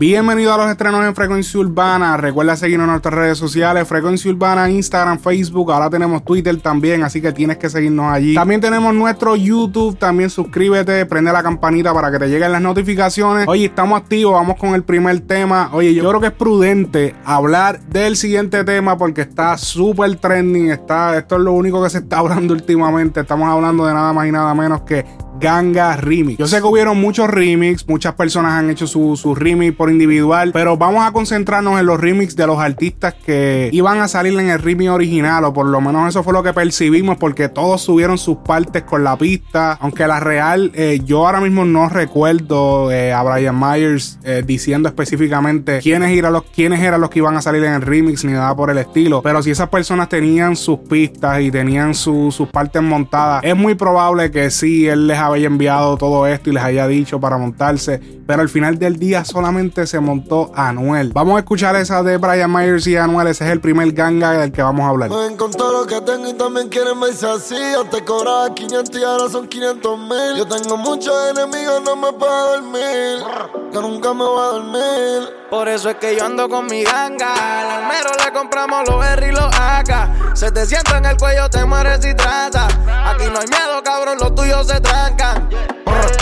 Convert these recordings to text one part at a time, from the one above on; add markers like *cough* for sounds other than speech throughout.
Bienvenido a los estrenos en Frecuencia Urbana. Recuerda seguirnos en nuestras redes sociales, Frecuencia Urbana, Instagram, Facebook. Ahora tenemos Twitter también, así que tienes que seguirnos allí. También tenemos nuestro YouTube. También suscríbete, prende la campanita para que te lleguen las notificaciones. Oye, estamos activos, vamos con el primer tema. Oye, yo creo que es prudente hablar del siguiente tema porque está súper trending. Está, esto es lo único que se está *laughs* hablando últimamente. Estamos hablando de nada más y nada menos que Ganga Remix. Yo sé que hubieron muchos remix, muchas personas han hecho su, su remix por individual, pero vamos a concentrarnos en los remix de los artistas que iban a salir en el remix original, o por lo menos eso fue lo que percibimos, porque todos subieron sus partes con la pista, aunque la real, eh, yo ahora mismo no recuerdo eh, a Brian Myers eh, diciendo específicamente quiénes eran, los, quiénes eran los que iban a salir en el remix, ni nada por el estilo, pero si esas personas tenían sus pistas y tenían sus partes montadas, es muy probable que sí, él les había enviado todo esto y les haya dicho para montarse, pero al final del día solamente se montó Anuel. Vamos a escuchar esa de Brian Myers y Anuel, ese es el primer ganga del que vamos a hablar. Me con lo que tengo y también quieren verse así. Antes cobraba 500 y ahora son 500 mil. Yo tengo muchos enemigos, no me puedo dormir. Que nunca me voy a dormir. Por eso es que yo ando con mi ganga. Al almero le compramos los R y los AK. Se te sienta en el cuello, te mueres y trata. Aquí no hay miedo, cabrón, los tuyos se trancan.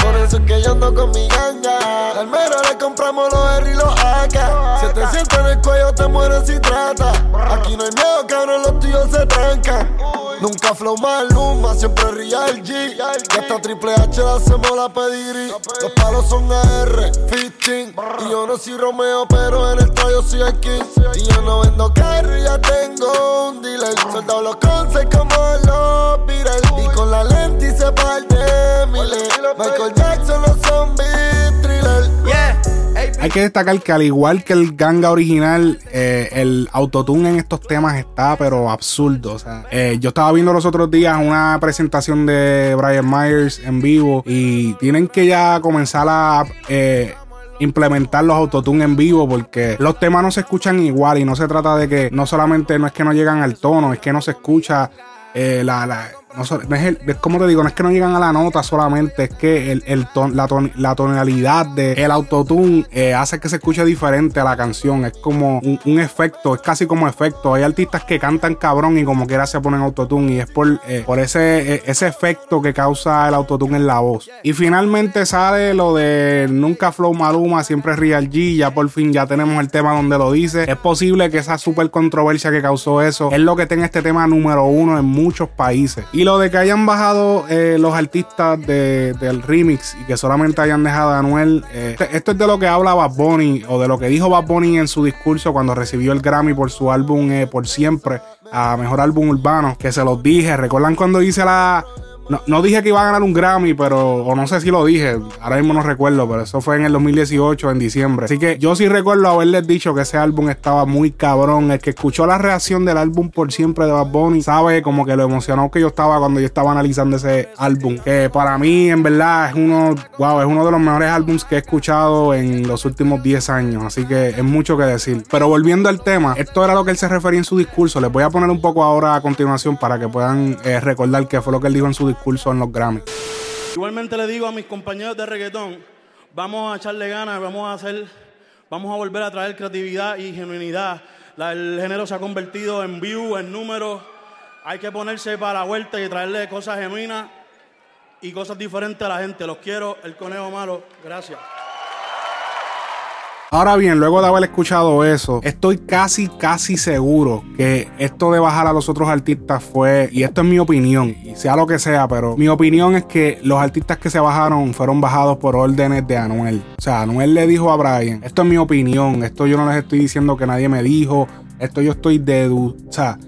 Por eso es que yo ando con mi ganga. Al mero le compramos los R y los AK. Si te sientes en el cuello, te mueres y trata. Aquí no hay miedo, cabrón, los tuyos se trancan. Nunca flow maluma, siempre real G. Y hasta Triple H le hacemos la pedigrí. Los palos son AR, 15. Y yo no soy Romeo, pero en el tallo soy el. Y yo no vendo carro, Hay que destacar que al igual que el ganga original, eh, el autotune en estos temas está pero absurdo. O sea, eh, yo estaba viendo los otros días una presentación de Brian Myers en vivo y tienen que ya comenzar a eh, implementar los autotune en vivo porque los temas no se escuchan igual y no se trata de que no solamente no es que no llegan al tono, es que no se escucha la, la no, es, como te digo, no es que no llegan a la nota solamente, es que el, el la, tonalidad del el autotune eh, hace que se escuche diferente a la canción. Es como un, efecto, es casi como efecto. Hay artistas que cantan cabrón y como quiera se ponen autotune y es por, eh, por ese, e, ese efecto que causa el autotune en la voz. Y finalmente sale lo de Nunca Flow Maluma, siempre Real G. Ya por fin ya tenemos el tema donde lo dice. Es posible que esa super controversia que causó eso es lo que tenga este tema número uno en muchos países. Lo de que hayan bajado eh, los artistas del remix y que solamente hayan dejado a Anuel, eh, este, esto es de lo que habla Bad Bunny o de lo que dijo Bad Bunny en su discurso cuando recibió el Grammy por su álbum eh, Por Siempre, a Mejor Álbum Urbano, que se los dije. ¿Recuerdan cuando hice la, no, dije que iba a ganar un Grammy, pero, o no sé si lo dije, ahora mismo no recuerdo, pero eso fue en el 2018, en diciembre. Así que yo sí recuerdo haberles dicho que ese álbum estaba muy cabrón. El que escuchó la reacción del álbum por siempre de Bad Bunny sabe como que lo emocionado que yo estaba cuando yo estaba analizando ese álbum. Que para mí, en verdad, es uno, wow, es uno de los mejores álbums que he escuchado en los últimos 10 años. Así que es mucho que decir. Pero volviendo al tema, esto era lo que él se refería en su discurso. Les voy a poner un poco ahora a continuación para que puedan eh, recordar qué fue lo que él dijo en su discurso discurso en los Grammy. Igualmente le digo a mis compañeros de reggaetón, vamos a echarle ganas, vamos a hacer, vamos a volver a traer creatividad y genuinidad. el género se ha convertido en view, en números. Hay que ponerse para la vuelta y traerle cosas genuinas y cosas diferentes a la gente. Los quiero, el conejo malo. Gracias. Ahora bien, luego de haber escuchado eso, estoy casi, casi seguro que esto de bajar a los otros artistas fue, y esto es mi opinión, y sea lo que sea, pero mi opinión es que los artistas que se bajaron fueron bajados por órdenes de Anuel. O sea, Anuel le dijo a Brian, esto es mi opinión, esto yo no les estoy diciendo que nadie me dijo, esto yo estoy dedu o sea,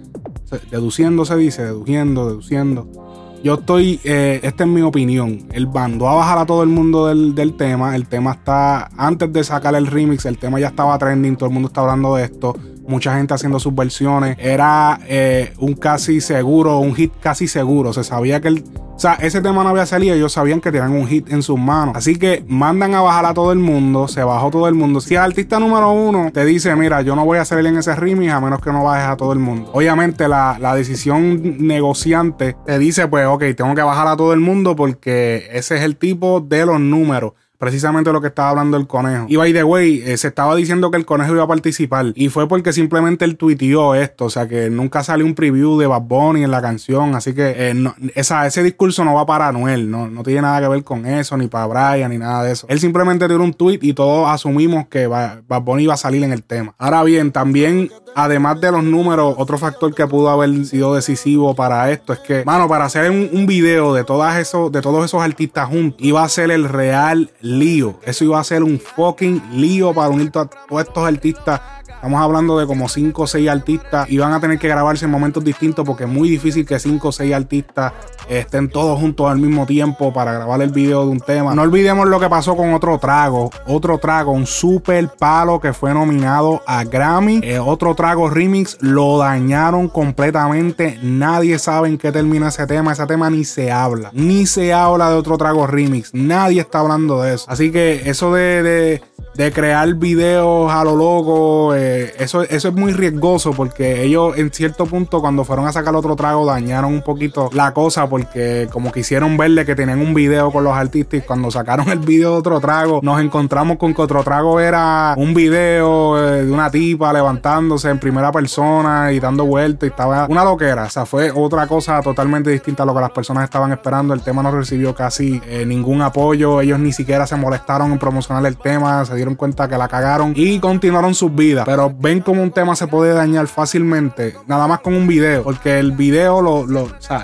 deduciendo se dice, deduciendo, deduciendo yo estoy, eh, esta es mi opinión. El bando a bajar a todo el mundo del, del, tema. El tema está, antes de sacar el remix, el tema ya estaba trending, todo el mundo está hablando de esto mucha gente haciendo sus versiones. Era eh, un casi seguro, un hit casi seguro. Se sabía que el. O sea, ese tema no había salido, ellos sabían que tenían un hit en sus manos. Así que mandan a bajar a todo el mundo, se bajó todo el mundo. Si el artista número uno te dice, mira, yo no voy a salir en ese remix a menos que no bajes a todo el mundo. Obviamente la, la decisión negociante te dice, pues, ok, tengo que bajar a todo el mundo porque ese es el tipo de los números. Precisamente lo que estaba hablando el conejo. Y by the way, eh, se estaba diciendo que el conejo iba a participar. Y fue porque simplemente él tuiteó esto. O sea que nunca sale un preview de Bad Bunny en la canción. Así que eh, ese discurso no va para Anuel. No, no tiene nada que ver con eso, ni para Brian, ni nada de eso. Él simplemente dio un tweet y todos asumimos que Bad Bunny iba a salir en el tema. Ahora bien, también, además de los números, otro factor que pudo haber sido decisivo para esto es que, mano, para hacer un, video de, todas esos, de todos esos artistas juntos, iba a ser el real lío. Eso iba a ser un fucking lío para unir a todos estos artistas Estamos hablando de como 5 o 6 artistas y van a tener que grabarse en momentos distintos porque es muy difícil que 5 o 6 artistas estén todos juntos al mismo tiempo para grabar el video de un tema. No olvidemos lo que pasó con otro trago. Otro trago, un super palo que fue nominado a Grammy. Eh, otro trago remix lo dañaron completamente. Nadie sabe en qué termina ese tema. Ese tema ni se habla. Ni se habla de otro trago remix. Nadie está hablando de eso. Así que eso de de crear videos a lo loco, eh, eso, eso es muy riesgoso porque ellos en cierto punto cuando fueron a sacar otro trago dañaron un poquito la cosa porque como quisieron verle que tenían un video con los artistas y cuando sacaron el video de otro trago nos encontramos con que otro trago era un video eh, de una tipa levantándose en primera persona y dando vueltas y estaba una loquera, o sea, fue otra cosa totalmente distinta a lo que las personas estaban esperando, el tema no recibió casi eh, ningún apoyo, ellos ni siquiera se molestaron en promocionar el tema, se dieron cuenta que la cagaron y continuaron sus vidas. Pero ven como un tema se puede dañar fácilmente, nada más con un video, porque el video lo,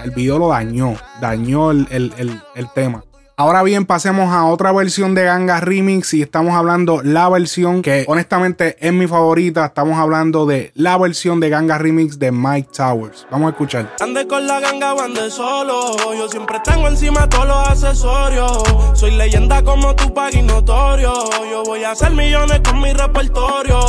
el video lo dañó, dañó el, el, el tema. Ahora bien, pasemos a otra versión de Ganga Remix y estamos hablando la versión que honestamente es mi favorita. Estamos hablando de la versión de Ganga Remix de Mike Towers. Vamos a escuchar. Ande con la ganga o ande solo. Yo siempre tengo encima todos los accesorios. Soy leyenda como tu y notorio. Yo voy a hacer millones con mi repertorio.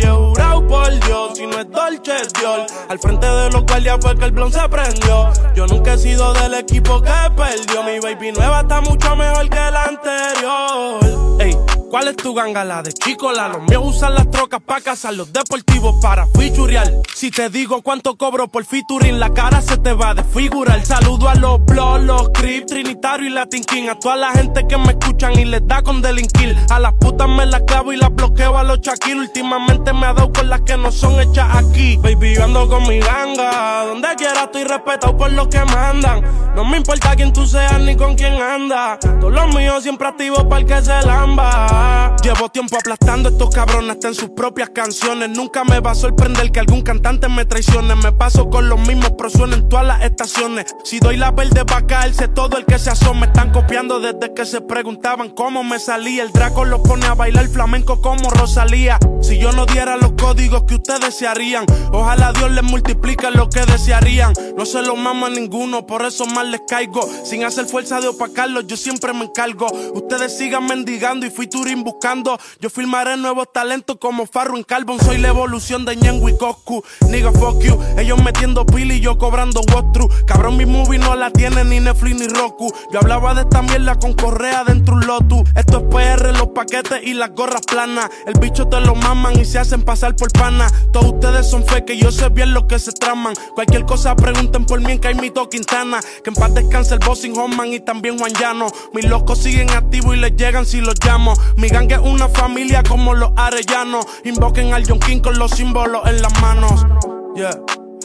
Y he jurado por Dios, si no es Dolce, Dios. Al frente de los guardias fue que el blon se prendió. Yo nunca he sido del equipo que perdió. Mi baby nueva está muy mucho mejor que la anterior. Ey, ¿cuál es tu ganga? La de chico, la los míos usan las trocas para cazar los deportivos para fichurial. Si te digo cuánto cobro por featuring, la cara se te va a desfigurar. Saludo a los blogs, los Crip, Trinitario y Latin King. A toda la gente que me escuchan y les da con delinquir. A las putas me las clavo y las bloqueo a los chaquiros. Últimamente me ha dado con las que no son hechas aquí. Baby, yo ando con mi ganga. Donde quiera estoy respetado por los que mandan. No me importa quién tú seas ni con quién andas. Todos los míos siempre activos para el que se lamba. Llevo tiempo aplastando estos cabrones hasta en sus propias canciones. Nunca me va a sorprender que algún cantante me traicione. Me paso con los mismos, pero en todas las estaciones. Si doy la verde pa' caerse, todo el que se asome. Están copiando desde que se preguntaban cómo me salía. El Draco los pone a bailar flamenco como Rosalía. Si yo no diera los códigos que ustedes desearían, ojalá Dios les multiplique lo que desearían. No se lo mamo a ninguno, por eso más les caigo. Sin hacer fuerza de opacarlo, yo siempre me encargo. Ustedes sigan mendigando y fui Turing buscando. Yo filmaré nuevos talentos como Farro en Carbon. Soy la evolución de Ñengo y Coscu. Nigga, fuck you. Ellos metiendo pili y yo cobrando true Cabrón, mi movie no la tiene ni Netflix ni Roku. Yo hablaba de esta mierda con correa dentro un Lotus. Esto es PR, los paquetes y las gorras planas. El bicho te lo maman y se hacen pasar por pana. Todos ustedes son fe que yo sé bien lo que se traman. Cualquier cosa pregunten por mí en Caimito Quintana. Que en paz descanse el bossing Homan y también Juan Llano. Mis locos siguen activos y les llegan si los llamo. Mi gang es una familia como los arellanos. Invoquen al John King con los símbolos en las manos. Yeah.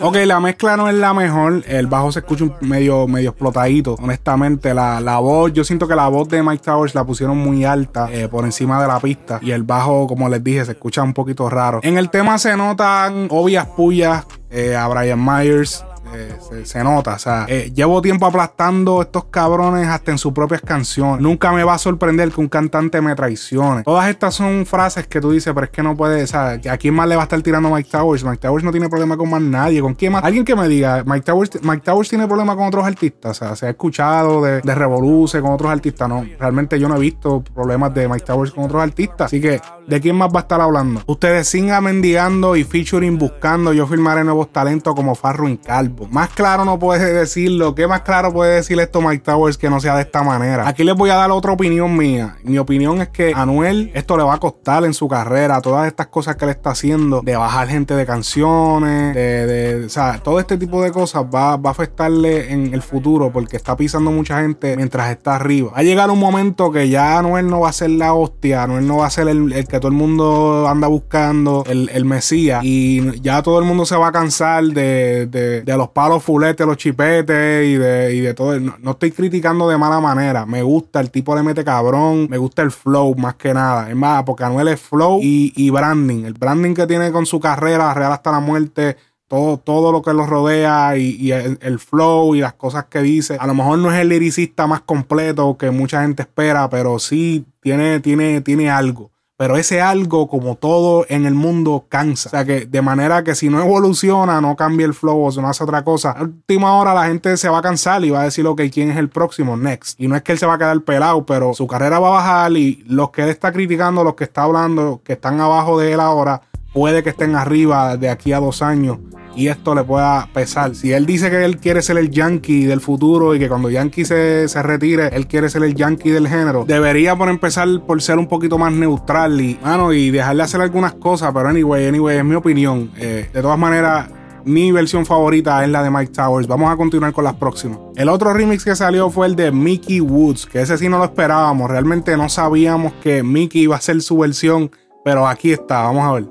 Ok, la mezcla no es la mejor. El bajo se escucha medio, medio explotadito. Honestamente, la, la voz, yo siento que la voz de Mike Towers la pusieron muy alta eh, por encima de la pista. Y el bajo, como les dije, se escucha un poquito raro. En el tema se notan obvias pullas eh, a Brian Myers. Eh, se, nota, o sea, eh, llevo tiempo aplastando estos cabrones hasta en sus propias canciones. Nunca me va a sorprender que un cantante me traicione. Todas estas son frases que tú dices, pero es que no puede, o sea, ¿a quién más le va a estar tirando Mike Towers? Mike Towers no tiene problema con más nadie. ¿Con quién más? Alguien que me diga, Mike Towers, Mike Towers tiene problema con otros artistas. O sea, se ha escuchado de, de Revoluce con otros artistas. No, realmente yo no he visto problemas de Mike Towers con otros artistas. Así que, ¿de quién más va a estar hablando? Ustedes sigan mendigando y featuring buscando. Yo filmaré nuevos talentos como Farro en Calvo. Más claro no puede decirlo. ¿Qué más claro puede decir esto Mike Towers que no sea de esta manera? Aquí les voy a dar otra opinión mía. Mi opinión es que a Anuel esto le va a costar en su carrera. Todas estas cosas que le está haciendo, de bajar gente de canciones, de, o sea, todo este tipo de cosas va, va a afectarle en el futuro porque está pisando mucha gente mientras está arriba. Va a llegar un momento que ya Anuel no va a ser la hostia, Anuel no va a ser el, que todo el mundo anda buscando, el, el Mesías. Y ya todo el mundo se va a cansar de, de, los palos fuletes, los chipetes y de, y de todo. No, estoy criticando de mala manera. Me gusta, el tipo le mete cabrón, me gusta el flow más que nada. Es más, porque Anuel es flow y, y branding. El branding que tiene con su carrera, real hasta la muerte todo, todo lo que lo rodea y, el, flow y las cosas que dice. A lo mejor no es el liricista más completo que mucha gente espera, pero sí tiene, tiene, tiene algo. Pero ese algo, como todo en el mundo, cansa. O sea que de manera que si no evoluciona, no cambia el flow o si no hace otra cosa, a última hora la gente se va a cansar y va a decir, ok, ¿quién es el próximo? Next. Y no es que él se va a quedar pelado, pero su carrera va a bajar y los que él está criticando, los que está hablando, que están abajo de él ahora, puede que estén arriba de aquí a dos años y esto le pueda pesar. Si él dice que él quiere ser el yankee del futuro y que cuando Yankee se, se retire, él quiere ser el yankee del género, debería por empezar por ser un poquito más neutral y, mano, y dejarle hacer algunas cosas. Pero anyway, anyway, es mi opinión. Eh, de todas maneras, mi versión favorita es la de Mike Towers. Vamos a continuar con las próximas. El otro remix que salió fue el de Mickey Woods, que ese sí no lo esperábamos. Realmente no sabíamos que Mickey iba a ser su versión, pero aquí está. Vamos a ver.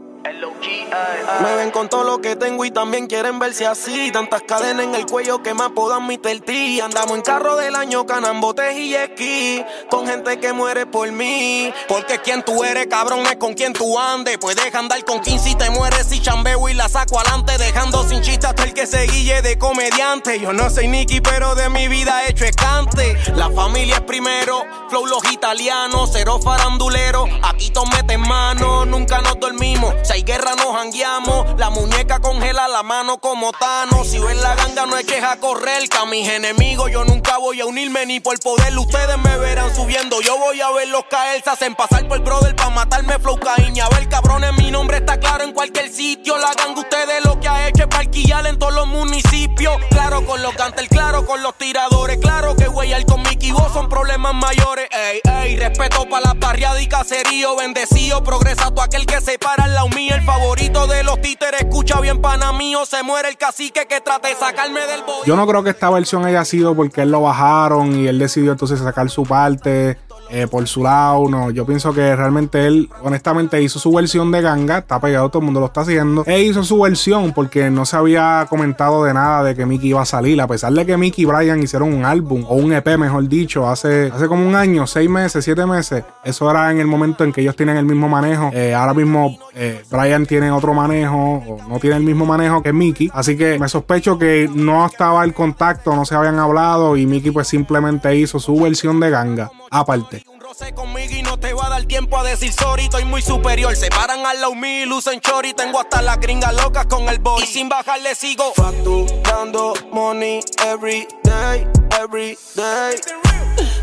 Me ven con todo lo que tengo y también quieren verse así. Tantas cadenas en el cuello que me apodan mi tertí. Andamos en carro del año, canambotes y esquí. Con gente que muere por mí. Porque quien tú eres, cabrón, es con quien tú andes. Puedes andar con 15 y te mueres y chambeo y la saco adelante. Dejando sin chiste hasta el que se guille de comediante. Yo no soy Nicky, pero de mi vida he hecho escante. La familia es primero, flow los italianos, cero farandulero. Aquí todos meten mano, nunca nos dormimos. Si hay guerra, nos La muñeca congela la mano como Tano. Si ven la ganga, no hay queja correr. Que a mis enemigos yo nunca voy a unirme ni por poder. Ustedes me verán subiendo, yo voy a verlos caer. Se hacen pasar por brother para matarme, flow caíña. A ver, cabrones, mi nombre está claro en cualquier sitio. La ganga, ustedes lo que ha hecho es parquillar en todos los municipios. Claro con los cantel, claro con los tiradores. Claro que güey, al con Mickey vos son problemas mayores. Ey, ey, respeto para la barriada y caserío. Bendecido, progresa todo aquel que se para lado mío. El favorito de los títeres, escucha bien, pana mío. Se muere el cacique que trate de sacarme del boy. Yo no creo que esta versión haya sido porque él lo bajaron y él decidió entonces sacar su parte. Eh, por su lado. No, yo pienso que realmente él, honestamente, hizo su versión de ganga. Está pegado, todo el mundo lo está haciendo. E hizo su versión porque no se había comentado de nada de que Mickey iba a salir. A pesar de que Mickey y Brian hicieron un álbum, o un EP, mejor dicho, hace, hace como un año, seis meses, siete meses. Eso era en el momento en que ellos tienen el mismo manejo. Eh, ahora mismo eh, Brian tiene otro manejo, o no tiene el mismo manejo que Mickey. Así que me sospecho que no estaba el contacto, no se habían hablado y Mickey pues simplemente hizo su versión de ganga aparte. Conmigo y no te va a dar tiempo a decir sorry, estoy muy superior. Se paran al lado mío y lucen chori. Tengo hasta las gringas locas con el boy. Y sin bajar le sigo facturando money every day, every day.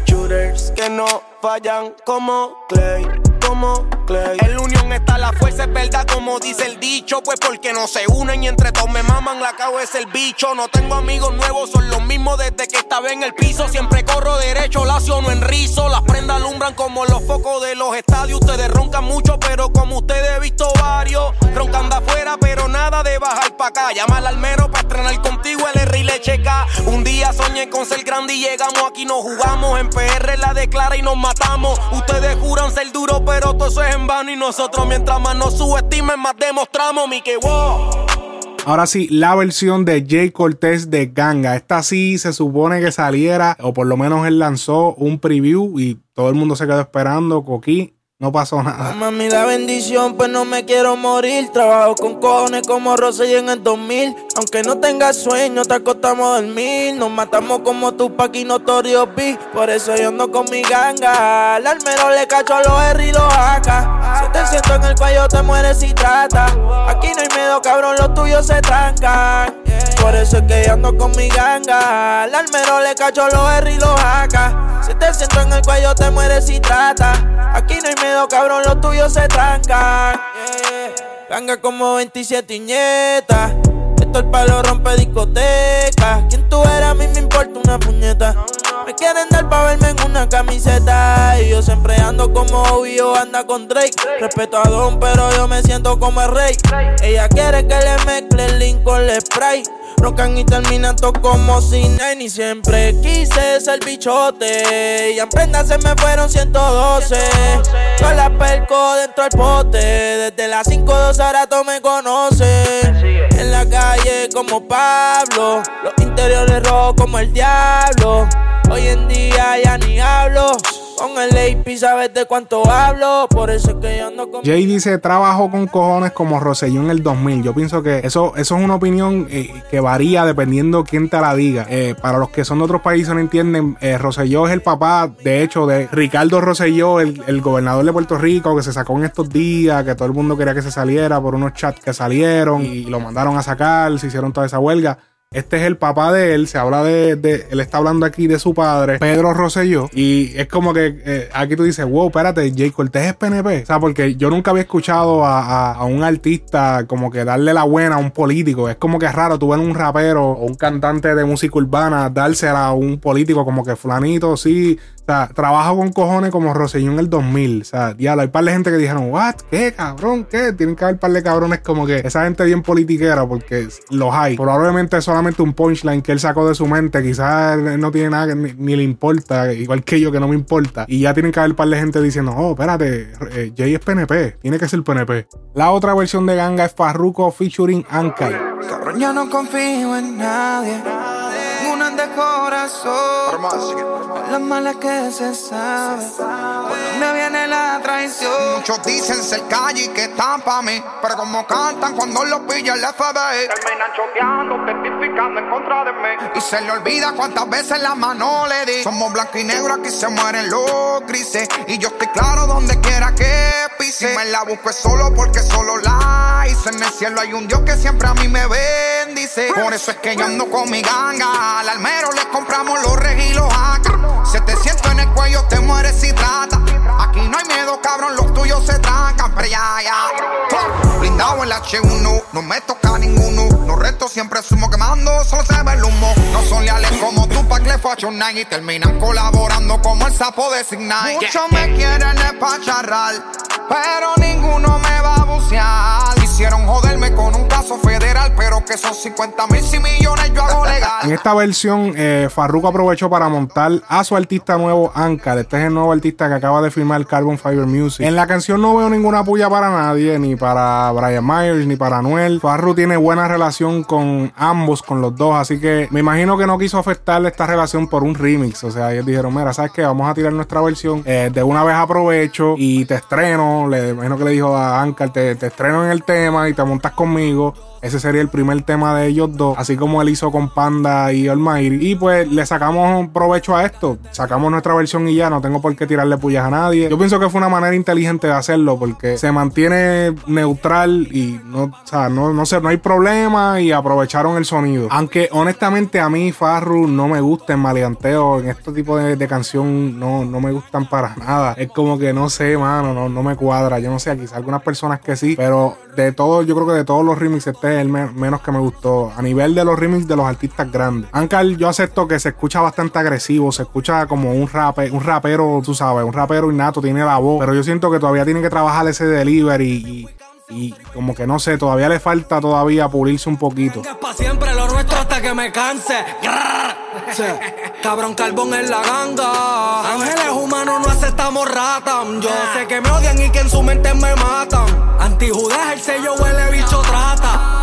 Shooters que no fallan como Clay como. En la unión está la fuerza, es verdad, como dice el dicho. Pues porque no se unen y entre todos me maman, la cabeza es el bicho. No tengo amigos nuevos, son los mismos desde que estaba en el piso. Siempre corro derecho, lacio no en rizo. Las prendas alumbran como los focos de los estadios. Ustedes roncan mucho, pero como ustedes he visto varios. Roncan de afuera, pero nada de bajar pa' acá. Llama al almero para estrenar contigo el R y le checa. Un día soñé con ser grande y llegamos aquí, nos jugamos. En PR la declara y nos matamos. Ustedes juran ser duros, pero pero todo eso es en vano y nosotros mientras más nos subestimen, más demostramos mi que. Ahora sí, la versión de Jay Cortez de Ganga. Esta sí se supone que saliera, o por lo menos él lanzó un preview y todo el mundo se quedó esperando. Coquí no pasó nada. Mami, la bendición, pues no me quiero morir. Trabajo con cojones como y en el 2000. Aunque no tengas sueño, te acostamos a dormir. Nos matamos como Tupac y Notorio B. Por eso yo ando con mi ganga. Al almero le cacho a los R y los AK. Si te siento en el cuello, te mueres si trata. Aquí no hay miedo, cabrón, los tuyos se trancan. Por eso es que yo ando con mi ganga. Al almero le cacho los R y los AK. Si te siento en el cuello, te mueres si trata. Aquí no hay miedo cabrón, los tuyos se trancan. Ganga como 27 iñetas. el palo rompe discoteca. ¿Quién tú eras? A mí me importa una puñeta. Me quieren dar pa' verme en una camiseta. Y yo siempre ando como obvio, anda con Drake. Respeto a Don, pero yo me siento como el rey. Ella quiere que le mezcle el link con el spray. Rocan y terminan todo como sin ni siempre quise ser bichote. Y en prenda se me fueron 112. Con la perco dentro del pote. Desde las 5 2 ahora me conoce. En la calle como Pablo. Los interiores rojos como el diablo. Hoy en día ya ni hablo. Con el AP sabes de cuánto hablo, por eso es que yo ando con... Jay dice, trabajo con cojones como Rosselló en el 2000. Yo pienso que eso, eso es una opinión eh, que varía dependiendo quién te la diga. Eh, para los que son de otros países no entienden, eh, Rosselló es el papá, de hecho, de Ricardo Rosselló, el, el, gobernador de Puerto Rico, que se sacó en estos días, que todo el mundo quería que se saliera por unos chats que salieron y lo mandaron a sacar, se hicieron toda esa huelga. Este es el papá de él, se habla de, él está hablando aquí de su padre, Pedro Rosselló, y es como que eh, aquí tú dices, wow, espérate, Jay Cortés es PNP, o sea, porque yo nunca había escuchado a, a, a, un artista como que darle la buena a un político, es como que es raro, tú ves un rapero o un cantante de música urbana dársela a un político como que fulanito, sí, o sea, trabajo con cojones como Rosselló en el 2000. O sea, diablo, hay par de gente que dijeron, ¿what? ¿Qué, cabrón? ¿Qué? Tienen que haber par de cabrones como que esa gente bien politiquera porque los hay. Probablemente es solamente un punchline que él sacó de su mente. Quizás no tiene nada que ni, le importa, igual que yo que no me importa. Y ya tienen que haber par de gente diciendo, oh, espérate, eh, Jay es PNP. Tiene que ser PNP. La otra versión de Ganga es Farruko featuring Ankar. Cabrón, ya no confío en nadie. Corazón. Las malas que se sabe. Por dónde viene la traición. Muchos dicen ser calle y que están pa' mí. Pero como cantan cuando los pilla el FBI. Terminan choteando, testificando en Y se le olvida cuántas veces la mano le di. Somos blanco y negro, aquí se mueren los grises. Y yo estoy claro donde quiera que pise. Si me la busco solo porque solo la hice. En el cielo hay un Dios que siempre a mí me bendice. Por eso es que yo ando con mi ganga. Al almero le compramos los reg y los acá. 700 en el cuello te mueres si trata. Aquí no hay miedo, cabrón, los tuyos se trancan. Pero ya, ya. Blindado en la H1, no me toca ninguno. Los restos siempre sumo quemando, solo se ve el humo. No son leales como tú, pa' que Nine y terminan colaborando como el sapo de Signal. Muchos me quieren espacharrar, pero ninguno me va a bucear. Quisieron joderme con un caso federal, pero que son 50 mil y millones yo hago legal. En esta versión, eh, Farruko aprovechó para montar a su artista nuevo, Ankar. Este es el nuevo artista que acaba de firmar Carbon Fiber Music. En la canción no veo ninguna puya para nadie, ni para Brian Myers, ni para Anuel. Farru tiene buena relación con ambos, con los dos, así que me imagino que no quiso afectarle esta relación por un remix. O sea, ellos dijeron, mira, ¿sabes qué? Vamos a tirar nuestra versión. Eh, de una vez aprovecho y te estreno. Le imagino que le dijo a Ankar, te, te estreno en el tema y te montas conmigo. Ese sería el primer tema de ellos dos, así como él hizo con Panda y Almighty. Y pues le sacamos provecho a esto, sacamos nuestra versión y ya, no tengo por qué tirarle pullas a nadie. Yo pienso que fue una manera inteligente de hacerlo porque se mantiene neutral y no, o sea, no, no sé, no hay problema y aprovecharon el sonido. Aunque honestamente a mí Farru no me gusta en maleanteo, en este tipo de, de canción no, no me gustan para nada. Es como que no sé, mano, no, no me cuadra. Yo no sé, quizás algunas personas que sí, pero de todo, yo creo que de todos los remixes este es el me menos que me gustó. A nivel de los remixes de los artistas grandes. Ankar, yo acepto que se escucha bastante agresivo, se escucha como un, rape, un rapero, tú sabes, un rapero innato, tiene la voz, pero yo siento que todavía tiene que trabajar ese delivery y, y como que no sé, todavía le falta todavía pulirse un poquito. siempre lo nuestro hasta que me canse. Sí. *laughs* Cabrón carbón en la ganga. Ángeles humanos no aceptamos rata. Yo sé que me odian y que en su mente me matan. Antijudes el sello huele bicho trata.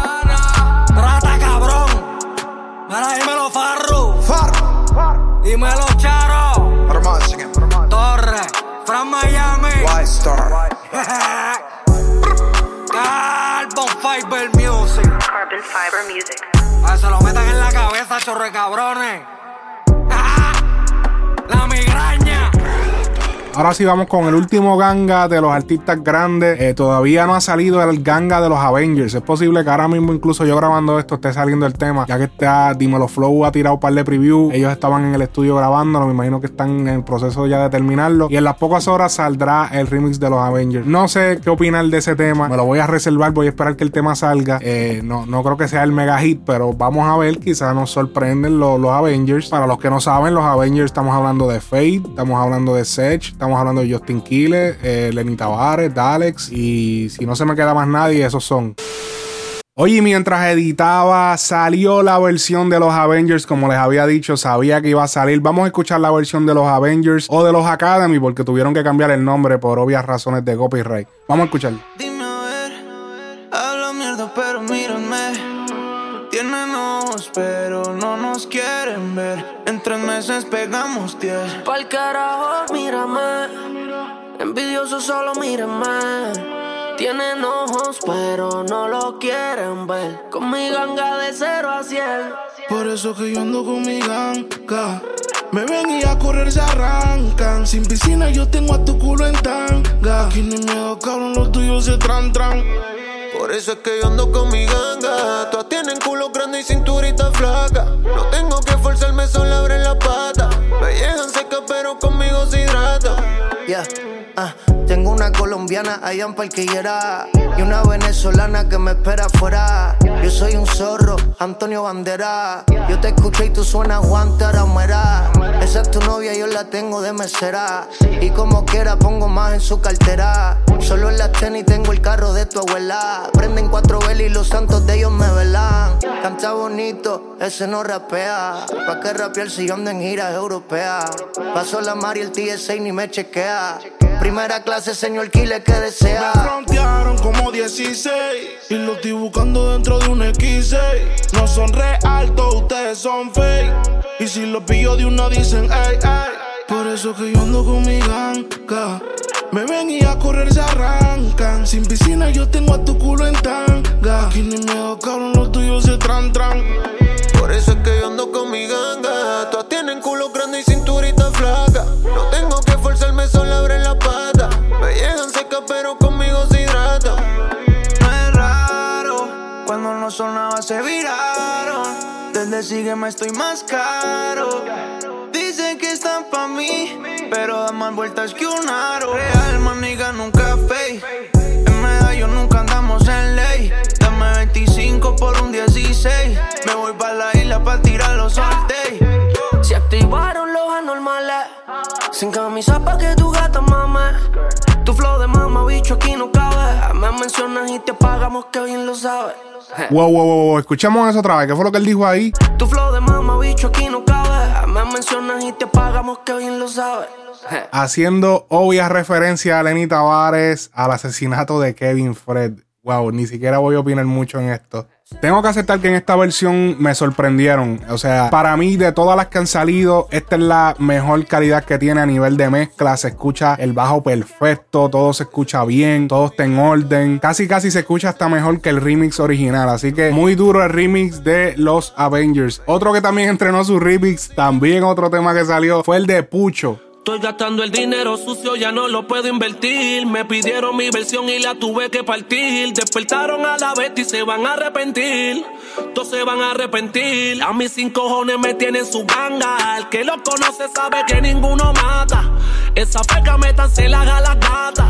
Mira, dímelo Farru. Farru. Dímelo Charo. Torre. From Miami. White Star. *laughs* Carbon Fiber Music. Carbon Fiber Music. A se lo metan en la cabeza, chorre cabrones. Ahora sí vamos con el último ganga de los artistas grandes. Eh, todavía no ha salido el ganga de los Avengers. Es posible que ahora mismo, incluso yo grabando esto, esté saliendo el tema, ya que está Dímelo Flow ha tirado un par de preview. Ellos estaban en el estudio grabándolo, me imagino que están en el proceso ya de terminarlo. Y en las pocas horas saldrá el remix de los Avengers. No sé qué opinar de ese tema, me lo voy a reservar, voy a esperar que el tema salga. Eh, no, no creo que sea el mega hit, pero vamos a ver, quizás nos sorprenden los, los Avengers. Para los que no saben, los Avengers estamos hablando de Fate, estamos hablando de Sech, estamos hablando de Justin Kille, eh, Lenny Tavares, Dalex y si no se me queda más nadie, esos son. Oye, mientras editaba, salió la versión de los Avengers, como les había dicho, sabía que iba a salir. Vamos a escuchar la versión de los Avengers o de los Academy, porque tuvieron que cambiar el nombre por obvias razones de copyright. Vamos a escuchar. Dime a ver, habla mierda, pero mírame. Tienen pero no nos quieren ver. En tres meses pegamos diez. Pa'l carajo, mírame. Envidioso, solo mírame. Tienen ojos, pero no lo quieren ver. Con mi ganga de 0 a 100. Por eso que yo ando con mi ganga. Me ven y a correr se arrancan. Sin piscina yo tengo a tu culo en tanga. Aquí no hay miedo, cabrón, los tuyos se tran tran. Por eso es que yo ando con mi ganga. Todas tienen culo grande y cinturita flaca. No tengo que forzarme, solo abren la pata. Me llegan secas, pero conmigo se hidrata. Ah, tengo una colombiana allá en Parquillera y una venezolana que me espera afuera. Yo soy un zorro, Antonio Bandera. Yo te escucho y tú suenas Juan Taramera. Esa es tu novia, yo la tengo de mesera. Y como quiera pongo más en su cartera. Solo en las tenis tengo el carro de tu abuela. Prenden cuatro velas y los santos de ellos me velan. Canta bonito, ese no rapea. ¿Pa' qué rapear si yo ando en giras europeas? Paso la Mari, el TSA ni me chequea. Primera clase, señor Kile, que Me desea? frontearon como 16 y lo estoy buscando dentro de un X6. No son real, todos ustedes son fake. Y si los pillo de uno dicen, ey, ey. Por eso que yo ando con mi ganga. Me ven y a correr se arrancan. Sin piscina yo tengo a tu culo en tanga. Aquí ni miedo, cabrón, los tuyos se tran tran. Por eso es que yo ando con mi ganga. Todas tienen culo grande y cinturita conmigo se hidrata. No es raro, cuando no sonaba se viraron. Desde sígueme estoy más caro. Dicen que están pa' mí, pero dan más vueltas que un aro. Real, maniga, nunca fake. En medallo nunca andamos en ley. Dame 25 por un 16. Me voy pa' la isla pa' tirar los sorteos. Se activaron los anormales. Sin camisa pa' que tu gata mame. Tu flow de mama, bicho, aquí no cabe. Me mencionas y te pagamos que bien lo sabes. Wow, wow, wow, wow. Escuchamos eso otra vez. ¿Qué fue lo que él dijo ahí? Tu flow de mama, bicho, aquí no cabe. Me mencionas y te pagamos que bien lo sabes. Haciendo obvia referencia a Lenny Tavares al asesinato de Kevin Fred. Wow, ni siquiera voy a opinar mucho en esto. Tengo que aceptar que en esta versión me sorprendieron. O sea, para mí, de todas las que han salido, esta es la mejor calidad que tiene a nivel de mezcla. Se escucha el bajo perfecto, todo se escucha bien, todo está en orden. Casi, casi se escucha hasta mejor que el remix original. Así que muy duro el remix de los Avengers. Otro que también entrenó su remix, también otro tema que salió, fue el de Pucho. Estoy gastando el dinero sucio, ya no lo puedo invertir. Me pidieron mi versión y la tuve que partir. Despertaron a la vez y se van a arrepentir. Todos se van a arrepentir. A mis cinco cojones me tienen su ganga. El que lo conoce sabe que ninguno mata. Esa feca meta se la haga la gata.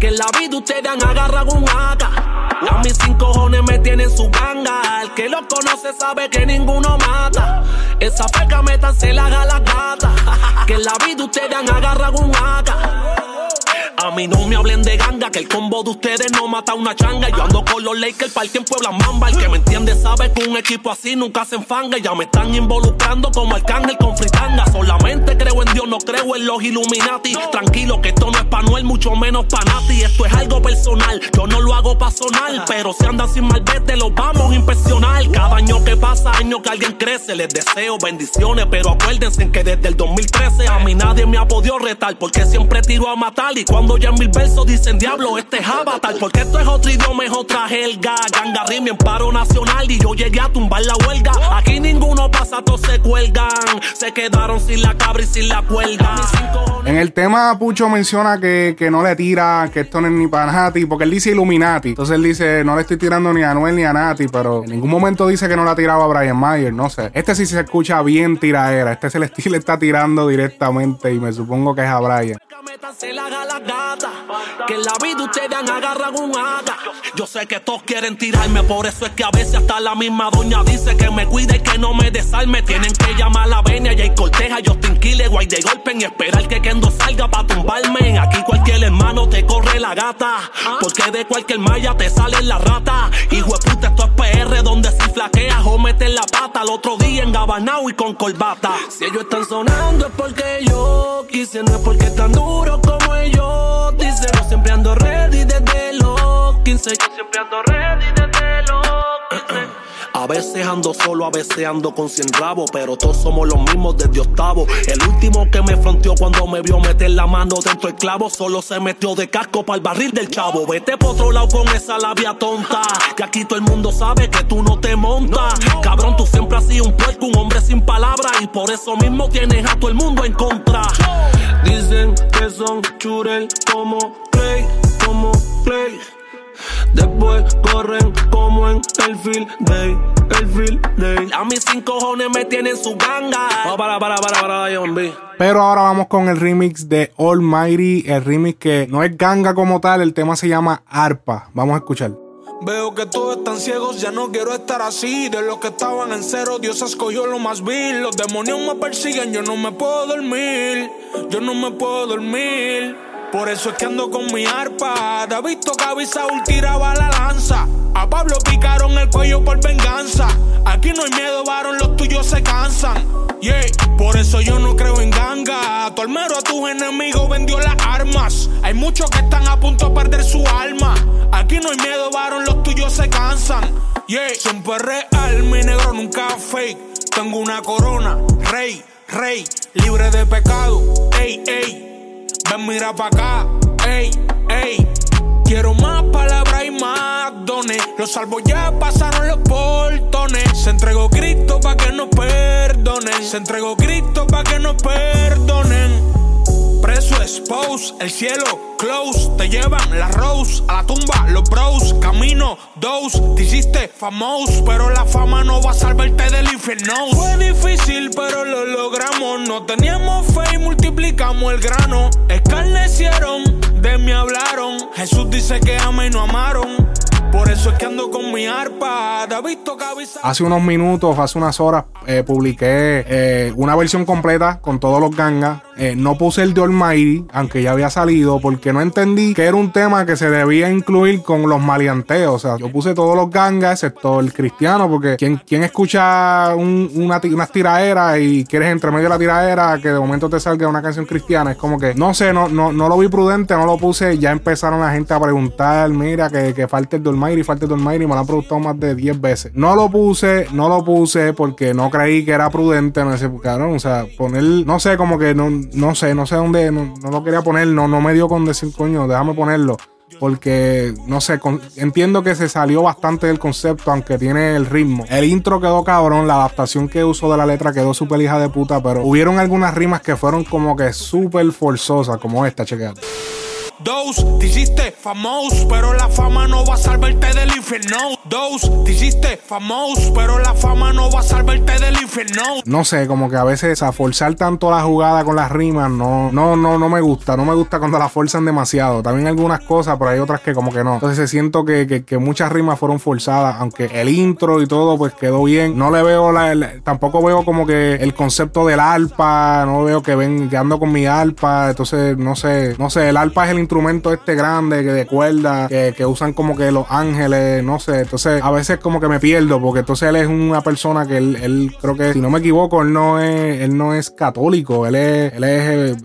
Que en la vida ustedes han agarrado un AK. A mis cinco cojones me tienen su ganga. El que lo conoce sabe que ninguno mata. Esa feca meta se la haga la gata. *laughs* Que en la vida ustedes han agarrado un AK. A mí no me hablen de ganga, que el combo de ustedes no mata una changa. Yo ando con los Lakers, parque en Puebla Mamba. El que me entiende sabe que un equipo así nunca se enfanga. Ya me están involucrando como Arcángel con los Illuminati. Tranquilo que esto no es pa' Noel, mucho menos pa' Nati. Esto es algo personal, yo no lo hago pa' sonar. Pero si andan sin malvete, los vamos a impresionar. Cada año que pasa, año que alguien crece. Les deseo bendiciones, pero acuérdense que desde el 2013 a mí nadie me ha podido retar. Porque siempre tiro a matar y cuando ya en mil versos. Dicen diablo, este es Avatar. Porque esto es otro idioma, es otra jerga. Ganga rime en paro nacional y yo llegué a tumbar la huelga. Aquí ninguno pasa, todos se cuelgan. Se quedaron sin la cabra y sin la cuelga. En el tema, Pucho menciona que, que no le tira, que esto no es ni para Nati, porque él dice Illuminati. Entonces él dice, no le estoy tirando ni a Noel ni a Nati, pero en ningún momento dice que no la tiraba a Brian Mayer, no sé. Este sí se escucha bien tiraera. Este Celestín le está tirando directamente y me supongo que es a Brian. Se la haga la gata, que en la vida ustedes han agarrado un hada. Yo sé que todos quieren tirarme, por eso es que a veces hasta la misma doña dice que me cuide y que no me desarme. Tienen que llamar a la venia y hay corteja, Justin Kille, guay de golpe y esperar que Kendo salga para tumbarme. Aquí cualquier hermano te corre la gata, porque de cualquier malla te sale la rata. Hijo de puta, esto es PR, donde si flaqueas o metes la pata. El otro día en Gabanao y con corbata. Si ellos están sonando es porque yo quise, no es porque están como ellos dicen. Yo siempre ando ready desde los 15. Yo siempre ando ready desde los 15. A veces ando solo, a veces ando con cien rabos, pero todos somos los mismos desde octavo. El último que me fronteó cuando me vio meter la mano dentro del clavo, solo se metió de casco para el barril del chavo. Vete por otro lado con esa labia tonta, que aquí todo el mundo sabe que tú no te montas. Cabrón, tú siempre has sido un puerco, un hombre sin palabras, y por eso mismo tienes a todo el mundo en contra. Dicen que son churel como play, como play. Después corren como en el field day, el field day. A mis cinco cojones me tienen su ganga. Oh, para, para, para, para, John B. Pero ahora vamos con el remix de Almighty, el remix que no es ganga como tal, el tema se llama Arpa. Vamos a escuchar. Veo que todos están ciegos, ya no quiero estar así. De los que estaban en cero, Dios escogió lo más vil. Los demonios me persiguen, yo no me puedo dormir. Yo no me puedo dormir. Por eso es que ando con mi arpa. David tocaba y Saúl tiraba la lanza. A Pablo picaron el cuello por venganza. Aquí no hay miedo, varón, los tuyos se cansan. Yeah, por eso yo no creo en ganga. Tu almero a tus enemigos vendió las armas. Hay muchos que están a punto de perder su alma. Aquí no hay miedo, varón, los tuyos se cansan. Yeah, siempre real, mi negro nunca fake. Tengo una corona, rey, rey, libre de pecado. Ey, ey. Ven, mira pa' acá, ey, ey. Quiero más palabras y más dones. Los salvos ya pasaron los portones. Se entregó Cristo pa' que nos perdonen. Se entregó Cristo pa' que nos perdonen. Preso expose, el cielo close. Te llevan la rose a la tumba, los bros. Camino dos, te hiciste famoso. Pero la fama no va a salvarte del infierno. Fue difícil, pero lo logramos. No teníamos fe y multiplicamos el grano. Escarnecieron, de mí hablaron. Jesús dice que ama y no amaron. Por eso es que ando con mi arpa. David toca. Hace unos minutos, hace unas horas, eh, publiqué eh, una versión completa con todos los gangas. Eh, no puse el de Almighty, aunque ya había salido, porque no entendí que era un tema que se debía incluir con los maleanteos. O sea, yo puse todos los gangas, excepto el cristiano, porque quien, quien escucha un, una, unas tiraderas y quieres entre medio de la tiradera que de momento te salga una canción cristiana, es como que, no sé, no, no, no lo vi prudente, no lo puse. Ya empezaron la gente a preguntar, mira, que, que falta el Almighty, falta el Almighty, me lo han preguntado más de 10 veces. No lo puse, no lo puse porque no creí que era prudente, no sé, cabrón, o sea, poner, no sé, como que no, no sé, no sé dónde, no, no lo quería poner, no, no me dio con decir, coño, déjame ponerlo. Porque, no sé, con- entiendo que se salió bastante del concepto, aunque tiene el ritmo. El intro quedó cabrón, la adaptación que usó de la letra quedó súper hija de puta, pero hubieron algunas rimas que fueron como que súper forzosas, como esta, chequeate. Dos, te hiciste famoso, pero la fama no va a salvarte del infierno. Dos, te famoso, pero la fama no va a salvarte del infierno. No sé, como que a veces a forzar tanto la jugada con las rimas, no, no, no, no me gusta. No me gusta cuando la forzan demasiado. También algunas cosas, pero hay otras que como que no. Entonces siento que, que, muchas rimas fueron forzadas, aunque el intro y todo pues quedó bien. No le veo la, el- tampoco veo como que el concepto del arpa, no veo que ven, que ando con mi arpa. Entonces, no sé, no sé, el arpa es el instrumento este grande que de cuerda, que, usan como que los ángeles, no sé. Entonces, a veces como que me pierdo, porque entonces él es una persona que él, él creo que, si no me equivoco, él no es, él no es católico, él es, él es, eh,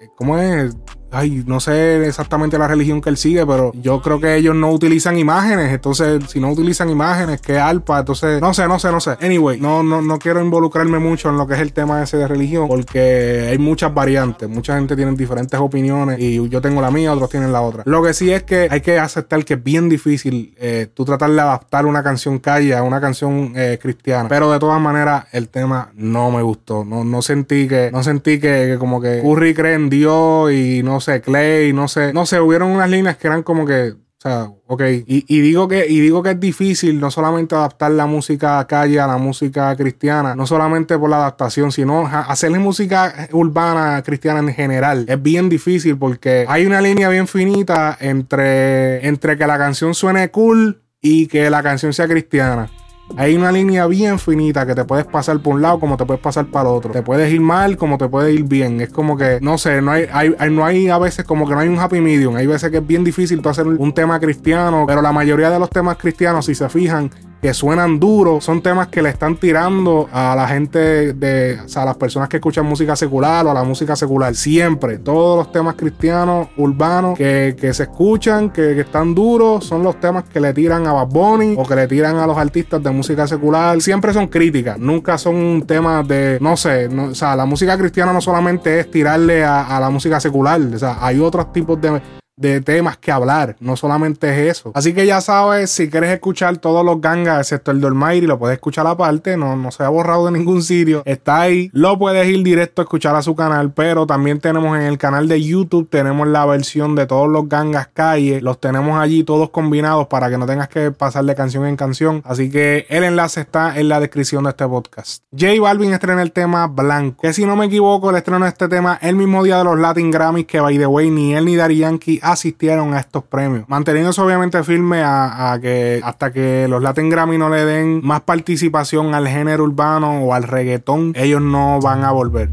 eh, ¿cómo es? Ay, no sé exactamente la religión que él sigue, pero yo creo que ellos no utilizan imágenes. Entonces, si no utilizan imágenes, ¿qué alpa? Entonces, no sé, no sé, no sé. Anyway, no, no, no quiero involucrarme mucho en lo que es el tema ese de religión, porque hay muchas variantes. Mucha gente tiene diferentes opiniones y yo tengo la mía, otros tienen la otra. Lo que sí es que hay que aceptar que es bien difícil eh, tú tratar de adaptar una canción calle a una canción eh, cristiana. Pero de todas maneras, el tema no me gustó. No, no sentí que, no sentí que, como que Curry cree en Dios y no sé, Clay, no sé, no sé, hubieron unas líneas que eran como que o sea, ok. Y, digo que, y digo que es difícil no solamente adaptar la música calle a la música cristiana, no solamente por la adaptación, sino hacerle música urbana cristiana en general. Es bien difícil porque hay una línea bien finita entre, entre que la canción suene cool y que la canción sea cristiana. Hay una línea bien finita que te puedes pasar por un lado como te puedes pasar para el otro. Te puedes ir mal como te puedes ir bien. Es como que, no sé, no hay, hay, no hay a veces como que no hay un happy medium. Hay veces que es bien difícil tú hacer un tema cristiano, pero la mayoría de los temas cristianos, si se fijan, que suenan duros, son temas que le están tirando a la gente de, o sea, a las personas que escuchan música secular o a la música secular. Siempre, todos los temas cristianos, urbanos, que, se escuchan, que, están duros, son los temas que le tiran a Bad Bunny o que le tiran a los artistas de música secular. Siempre son críticas, nunca son temas de, no sé, o sea, la música cristiana no solamente es tirarle a, a la música secular, o sea, hay otros tipos de de temas que hablar, no solamente es eso. Así que ya sabes, si quieres escuchar todos los gangas, excepto el y lo puedes escuchar aparte, no, no se ha borrado de ningún sitio, está ahí, lo puedes ir directo a escuchar a su canal, pero también tenemos en el canal de YouTube, tenemos la versión de todos los gangas calle, los tenemos allí todos combinados para que no tengas que pasar de canción en canción, así que el enlace está en la descripción de este podcast. J Balvin estrena el tema Blanco, que si no me equivoco, el estreno de este tema el mismo día de los Latin Grammys, que by the way, ni él ni Daddy Yankee asistieron a estos premios. Manteniéndose obviamente firme a, que hasta que los Latin Grammy no le den más participación al género urbano o al reggaetón, ellos no van a volver.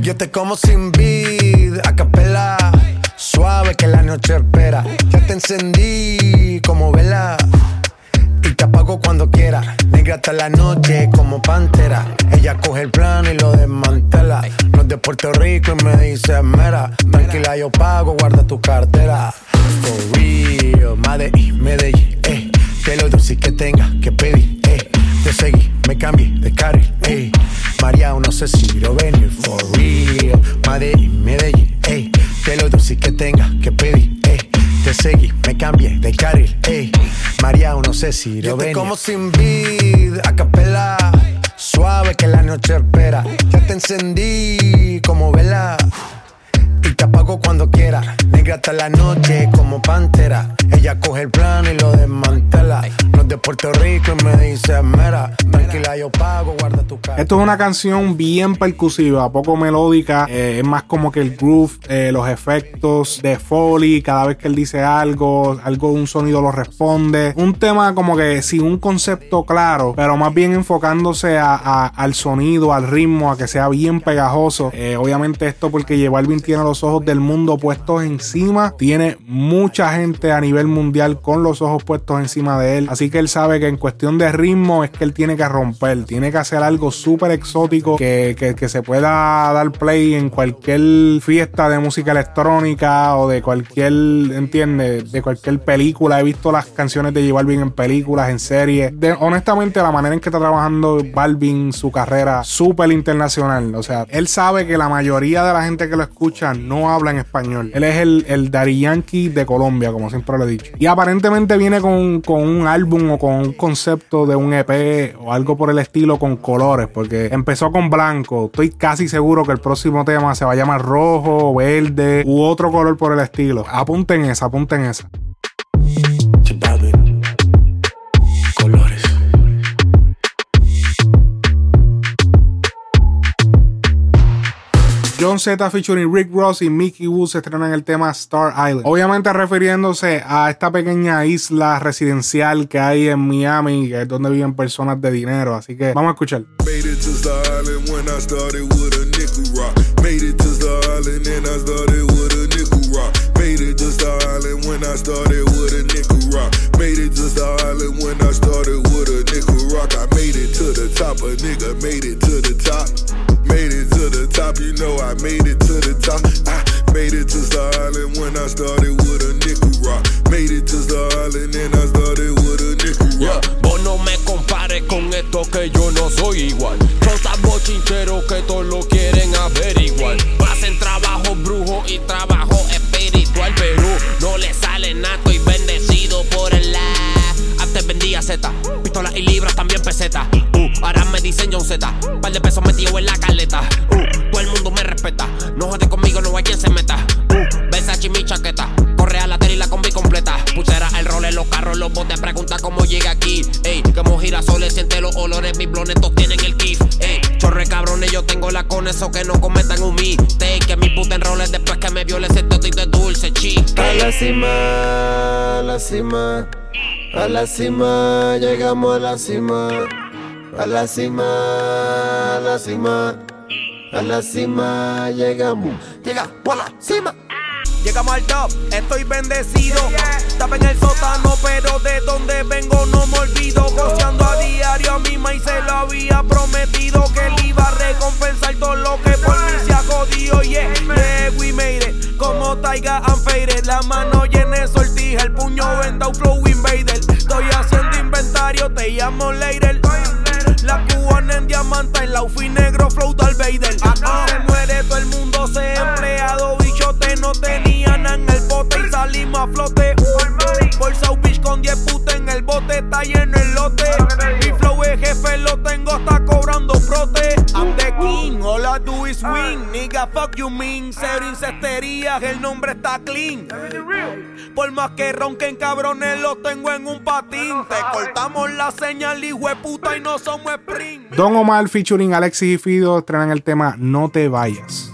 Yo te como sin vid, a capela, suave que la noche espera. Ya te encendí como vela y te apago cuando quiera. Negra hasta la noche como pantera. Ella coge el plano y lo desmantela. No es de Puerto Rico y me dice mera. Tranquila, yo pago, guarda tu cartera. For real, Medellín, Medellín, eh. Te lo dulce que tenga que pedir, eh. Te seguí, me cambié de carril, eh. María, no sé si lo venir. For real, Medellín, Medellín, eh. Te lo dulce que tenga que pedir, eh. Te seguí, me cambié de carril, ey. María, no sé si lo ven. como sin vid, a capela. Suave que la noche espera. Ya te encendí como vela y te apago cuando quiera. Negra hasta la noche como pantera. Ella coge el plano y lo desmantela. No es de Puerto Rico y me dice mera. Tranquila, yo pago, guarda tu cara. Esto es una canción bien percusiva, poco melódica. Eh, es más como que el groove, eh, los efectos de Foley. Cada vez que él dice algo, algo un sonido lo responde. Un tema como que sin un concepto claro, pero más bien enfocándose a, al sonido, al ritmo, a que sea bien pegajoso. Eh, obviamente, esto porque J Balvin tiene los ojos del mundo puestos encima. Tiene mucha gente a nivel mundial con los ojos puestos encima de él. Así que él sabe que en cuestión de ritmo es que él tiene que romper. Tiene que hacer algo súper exótico que, que, se pueda dar play en cualquier fiesta de música electrónica o de cualquier, entiende, de cualquier película. He visto las canciones de J Balvin en películas, en series. De, honestamente, la manera en que está trabajando Balvin su carrera súper internacional. O sea, él sabe que la mayoría de la gente que lo escucha no habla en español. Él es el, el Daddy Yankee de Colombia, como siempre lo he dicho. Y aparentemente viene con, con un álbum o con un concepto de un EP o algo por el estilo con colores, porque empezó con blanco. Estoy casi seguro que el próximo tema se va a llamar rojo, verde u otro color por el estilo. Apunten esa, apunten esa. John Z featuring Rick Ross y Mickey Wu se estrenan el tema Star Island. Obviamente refiriéndose a esta pequeña isla residencial que hay en Miami, que es donde viven personas de dinero. Así que vamos a escuchar. Made it just the island when I started with a nickel rock. Made it just the island when I started with a nickel rock. I made it to the top, a nigga made it to the top. Made it to the I made it to Star Island when I started with a nickel rock. Made it to Star Island and I started with a nickel rock. Yeah, vos no me compares con esto que yo no soy igual. Son tan bochincheros que todos lo quieren averiguar. Hacen trabajo brujo y trabajo espiritual, pero no le sale nato y bendecido por el la. Antes vendía Z, pistolas y libras también pesetas. Uh, ahora me dicen John Z, par de pesos metido en la caleta. Uh, no jode conmigo, no hay quien se meta. Uh, Versace mi chaqueta, corre a la tele y la combi completa. Pulsera, el rol en los carros, los botes, pregunta cómo llega aquí. Ey, como girasoles, siente los olores, mis blonetos tienen el kiff. Ey, chorre cabrones, yo tengo la con eso que no cometan un mistake. Que mi puta en roles después que me viole ese totito dulce, chique. A la cima, a la cima, a la cima, llegamos a la cima. A la cima, a la cima, a la cima, llegamos. Llegamos a la cima. Llegamos al top, estoy bendecido. Estaba en el sótano, pero de donde vengo no me olvido. Goceando a diario a mi y se lo había prometido que le iba a recompensar todo lo que por mí se ha jodido. Yeah, yeah, we made it. Como Taiga and Faded, la mano llena de sortija, el puño vendado flow invader. Estoy haciendo inventario, te llamo later. La cubana en diamante, el outfit negro flow tal Vader. Acá se muere todo el mundo, se empleado, bichote, no tenía nada en el bote y salimos a flote. Por South Beach con 10 putas en el bote, está lleno el lote. Mi flow es jefe, lo tengo hasta cobrando prote. I'm the king, all I do is win. Nigga, fuck you mean. Cero incestería, el nombre está clean. Por más que ronquen cabrones, lo tengo en un patín. Te cortamos la señal, hijo de puta, y no somos sprint. Don Omar featuring Alexis y Fido estrenan el tema No te vayas.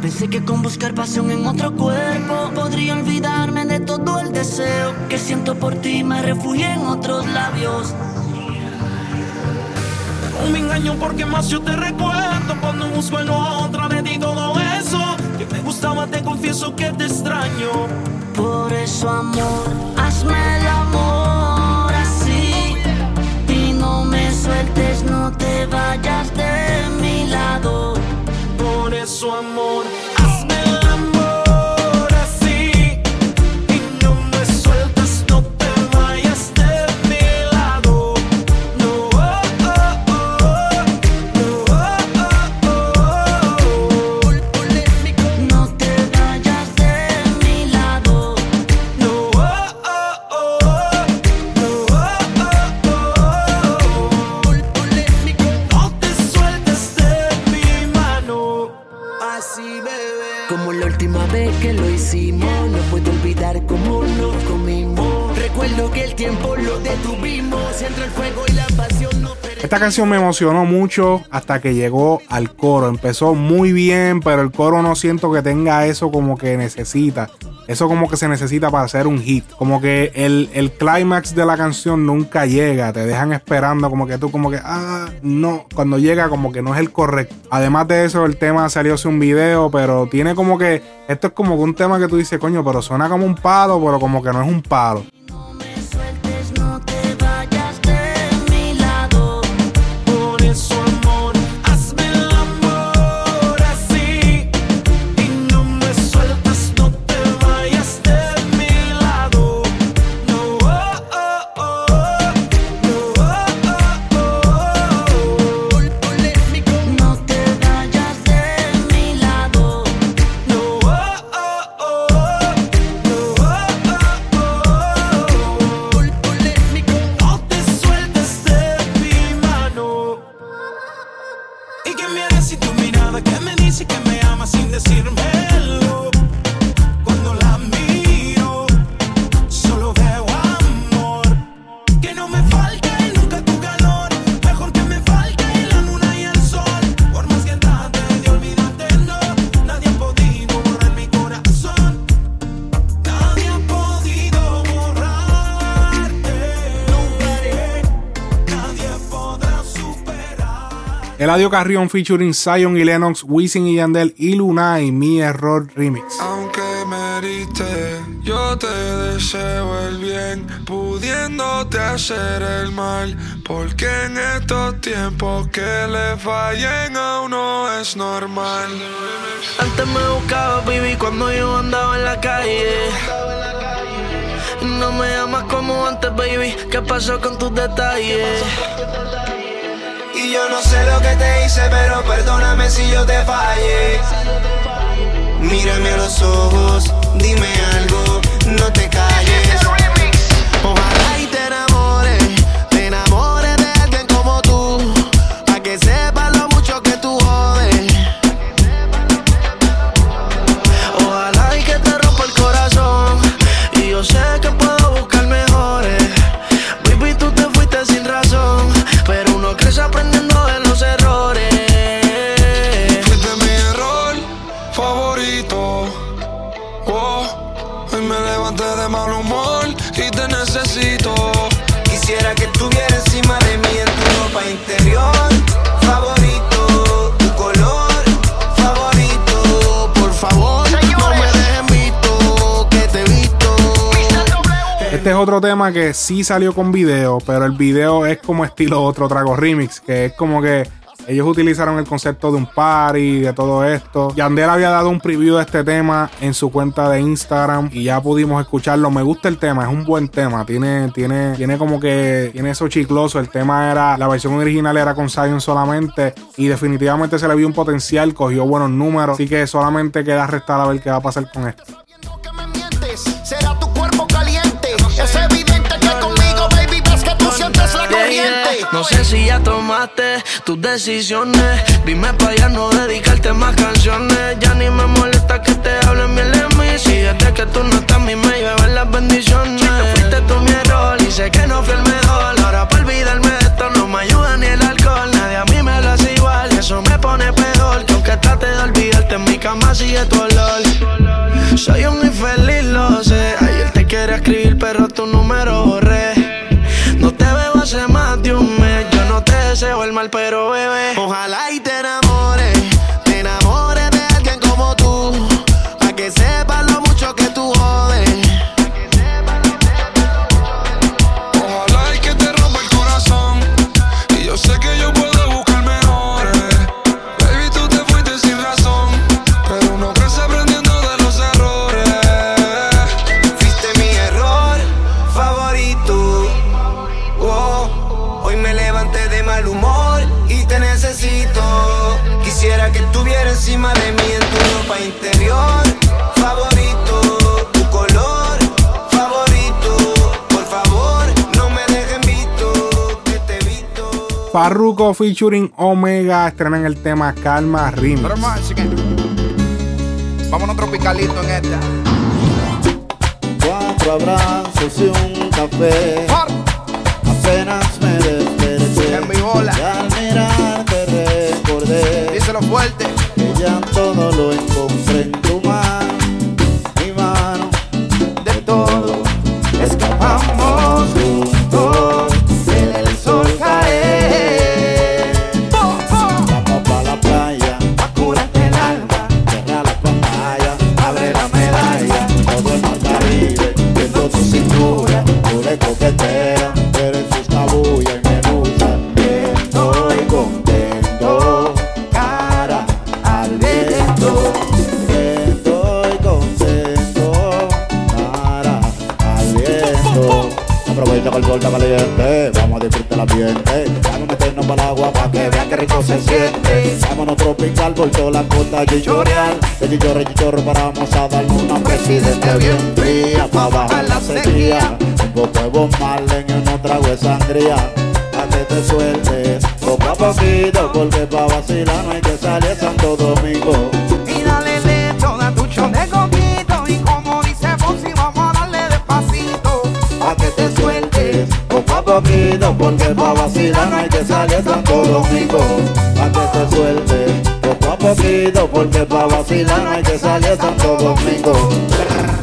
Pensé que con buscar pasión en otro cuerpo podría olvidarme de todo el deseo que siento por ti. Me refugié en otros labios. No me engaño porque más yo te recuerdo Cuando busco en otra me di todo eso Que me gustaba, te confieso que te extraño Por eso, amor, hazme el amor así. Y no me sueltes, no te vayas de mi lado. Por eso, amor, canción me emocionó mucho hasta que llegó al coro. Empezó muy bien, pero el coro no siento que tenga eso como que necesita. Eso como que se necesita para hacer un hit. Como que el, el clímax de la canción nunca llega. Te dejan esperando como que tú como que, ah, no. Cuando llega como que no es el correcto. Además de eso, el tema salió sin un video, pero tiene como que, esto es como un tema que tú dices, coño, pero suena como un palo, pero como que no es un palo. Eladio Carrión featuring Zion y Lennox, Wisin y Yandel y Luna y Mi Error Remix. Aunque me heriste. Yo te deseo el bien, pudiéndote hacer el mal. Porque en estos tiempos que le fallen a uno es normal. Antes me buscaba, baby, cuando yo andaba en la calle. No me amas como antes, baby. ¿Qué pasó con tus detalles? Y yo no sé lo que te hice, pero perdóname si yo te fallé. Mírame a los ojos, dime algo, no te calles. Este es otro tema que sí salió con video, pero el video es como estilo otro trago remix, que es como que ellos utilizaron el concepto de un party, de todo esto. Yandel había dado un preview de este tema en su cuenta de Instagram y ya pudimos escucharlo. Me gusta el tema, es un buen tema. Tiene, tiene, tiene como que, tiene eso chicloso. El tema era, la versión original era con Zion solamente y definitivamente se le vio un potencial, cogió buenos números. Así que solamente queda restar a ver qué va a pasar con esto. Es evidente que conmigo, baby, ves que tú sientes la corriente. No sé si ya tomaste tus decisiones. Dime pa' ya no dedicarte más canciones. Ya ni me molesta que te hablen bien de mí. Si desde que tú no estás, mí me llevan las bendiciones. Fuiste tú mi error y sé que no fui el mejor. Ahora para olvidarme de esto no me ayuda ni el alcohol. Nadie a mí me lo hace igual y eso me pone peor. Que aunque trate de olvidarte, en mi cama sigue tu olor. Soy un infeliz, lo sé. Te quería escribir, pero tu número borré. No te veo hace más de un mes. Yo no te deseo el mal, pero bebé. Ojalá y te enamores, Farruko featuring Omega estrenan el tema Calma Remix. Vámonos tropicalito en esta. Cuatro abrazos y un café. Apenas me desperté. En mi bola. Y al mirarte recordé. Díselo fuerte. Que ya todo lo encontré Por toda la costa chichoreal. De chichorro chichorro paramos a darnos una presidente bien fría. Pa' bajar la sequía. Un poco de Bob Marley y unos tragos de sangría. Pa' que te sueltes poco a poquito. Porque pa' vacilar no hay que salir a Santo Domingo. Y dale lecho, da tu de coquito. Y como dice Fonsi, vamos a darle despacito. Pa' que te sueltes poco a poquito Porque pa' vacilar no hay que salir a Santo Domingo Pa' que te sueltes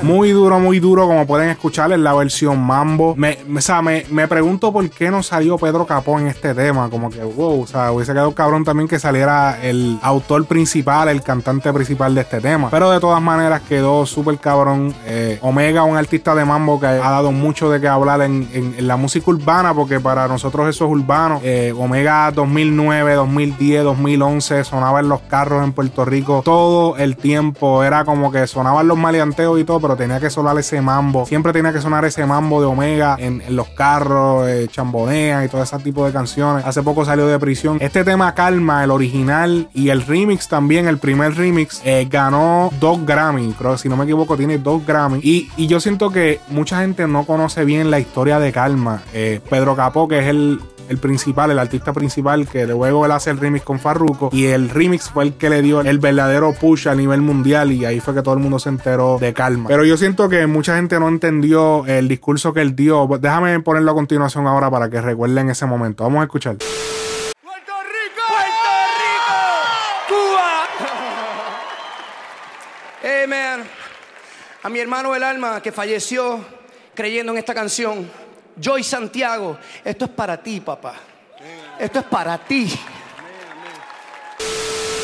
Muy duro, muy duro, como pueden escuchar en la versión Mambo. Me, o sea, me, me pregunto por qué no salió Pedro Capó en este tema. Como que, wow, o sea, hubiese quedado cabrón también que saliera el autor principal, el cantante principal de este tema. Pero de todas maneras quedó súper cabrón. Eh, Omega, un artista de Mambo que ha dado mucho de qué hablar en, en- en la música urbana, porque para nosotros eso es urbano. Eh, Omega 2009, 2010, 2011 sonaba en los carros en Puerto Rico todo el tiempo. Era como que sonaban los maleanteos y todo, pero tenía que sonar ese mambo. Siempre tenía que sonar ese mambo de Omega en, los carros, eh, y todo ese tipo de canciones. Hace poco salió de prisión. Este tema Calma, el original y el remix también, el primer remix, eh, ganó dos Grammy. Creo que si no me equivoco, tiene dos Grammy. Y, y yo siento que mucha gente no conoce bien la historia de Calma. Eh, Pedro Capó, que es el el principal, el artista principal, que luego él hace el remix con Farruko. Y el remix fue el que le dio el verdadero push a nivel mundial. Y ahí fue que todo el mundo se enteró de calma. Pero yo siento que mucha gente no entendió el discurso que él dio. Déjame ponerlo a continuación ahora para que recuerden ese momento. Vamos a escuchar. Hey *laughs* man, a mi hermano el alma que falleció creyendo en esta canción, Joy Santiago, esto es para ti, papá. Esto es para ti.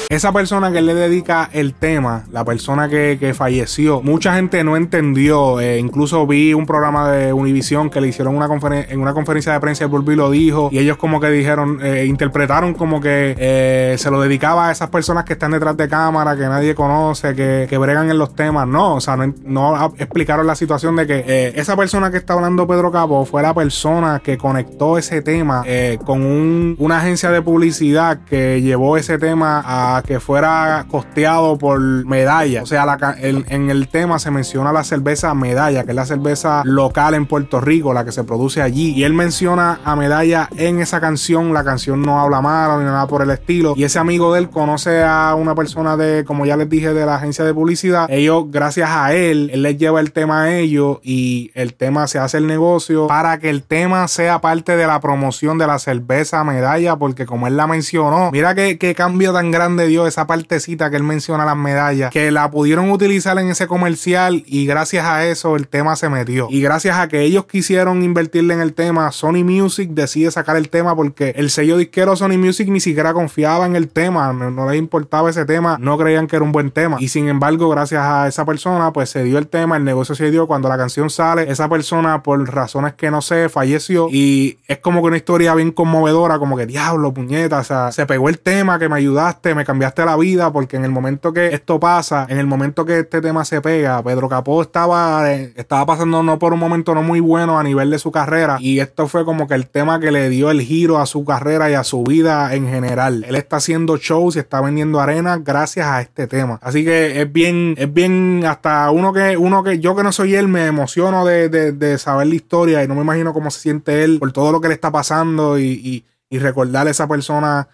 Esa persona que le dedica el tema, la persona que, que falleció, mucha gente no entendió. eh, incluso vi un programa de Univision que le hicieron una en una conferencia de prensa. Bulbi lo dijo y ellos, como que dijeron, eh, interpretaron como que eh, se lo dedicaba a esas personas que están detrás de cámara, que nadie conoce, que, que bregan en los temas. No, o sea, no, no explicaron la situación de que eh, esa persona que está hablando Pedro Capo fue la persona que conectó ese tema con un- una agencia de publicidad que llevó ese tema a que fuera costeado por Medalla. O sea, en el tema se menciona la cerveza Medalla, que es la cerveza local en Puerto Rico, la que se produce allí. Y él menciona a Medalla en esa canción. La canción no habla malo ni nada por el estilo. Y ese amigo de él conoce a una persona de, como ya les dije, de la agencia de publicidad. Ellos, gracias a él, él les lleva el tema a ellos y el tema se hace el negocio para que el tema sea parte de la promoción de la cerveza medalla, porque como él la mencionó, mira qué, qué cambio tan grande dio esa partecita que él menciona las medallas, que la pudieron utilizar en ese comercial y gracias a eso el tema se metió. Y gracias a que ellos quisieron invertirle en el tema, Sony Music decide sacar el tema porque el sello disquero Sony Music ni siquiera confiaba en el tema, no, les importaba ese tema, no creían que era un buen tema. Y sin embargo, gracias a esa persona, pues se dio el tema, el negocio se dio. Cuando la canción sale, esa persona, por razones que no sé, falleció. Y es como que una historia bien conmovedora, como que diablo, puñeta, o sea, se pegó el tema, que me ayudaste, me cambiaste la vida, porque en el momento que esto pasa, en el momento que este tema se pega, Pedro Capó estaba, eh, estaba pasando no por un momento no muy bueno a nivel de su carrera. Y esto fue como que el tema que le dio el giro a su carrera y a su vida en general. Él está haciendo shows y está vendiendo arenas gracias a este tema. Así que es bien, es bien, hasta uno que, uno que yo que no soy él, me emociono de, de- de saber la historia y no me imagino cómo se siente él por todo lo que le está pasando y, y, y recordar a esa persona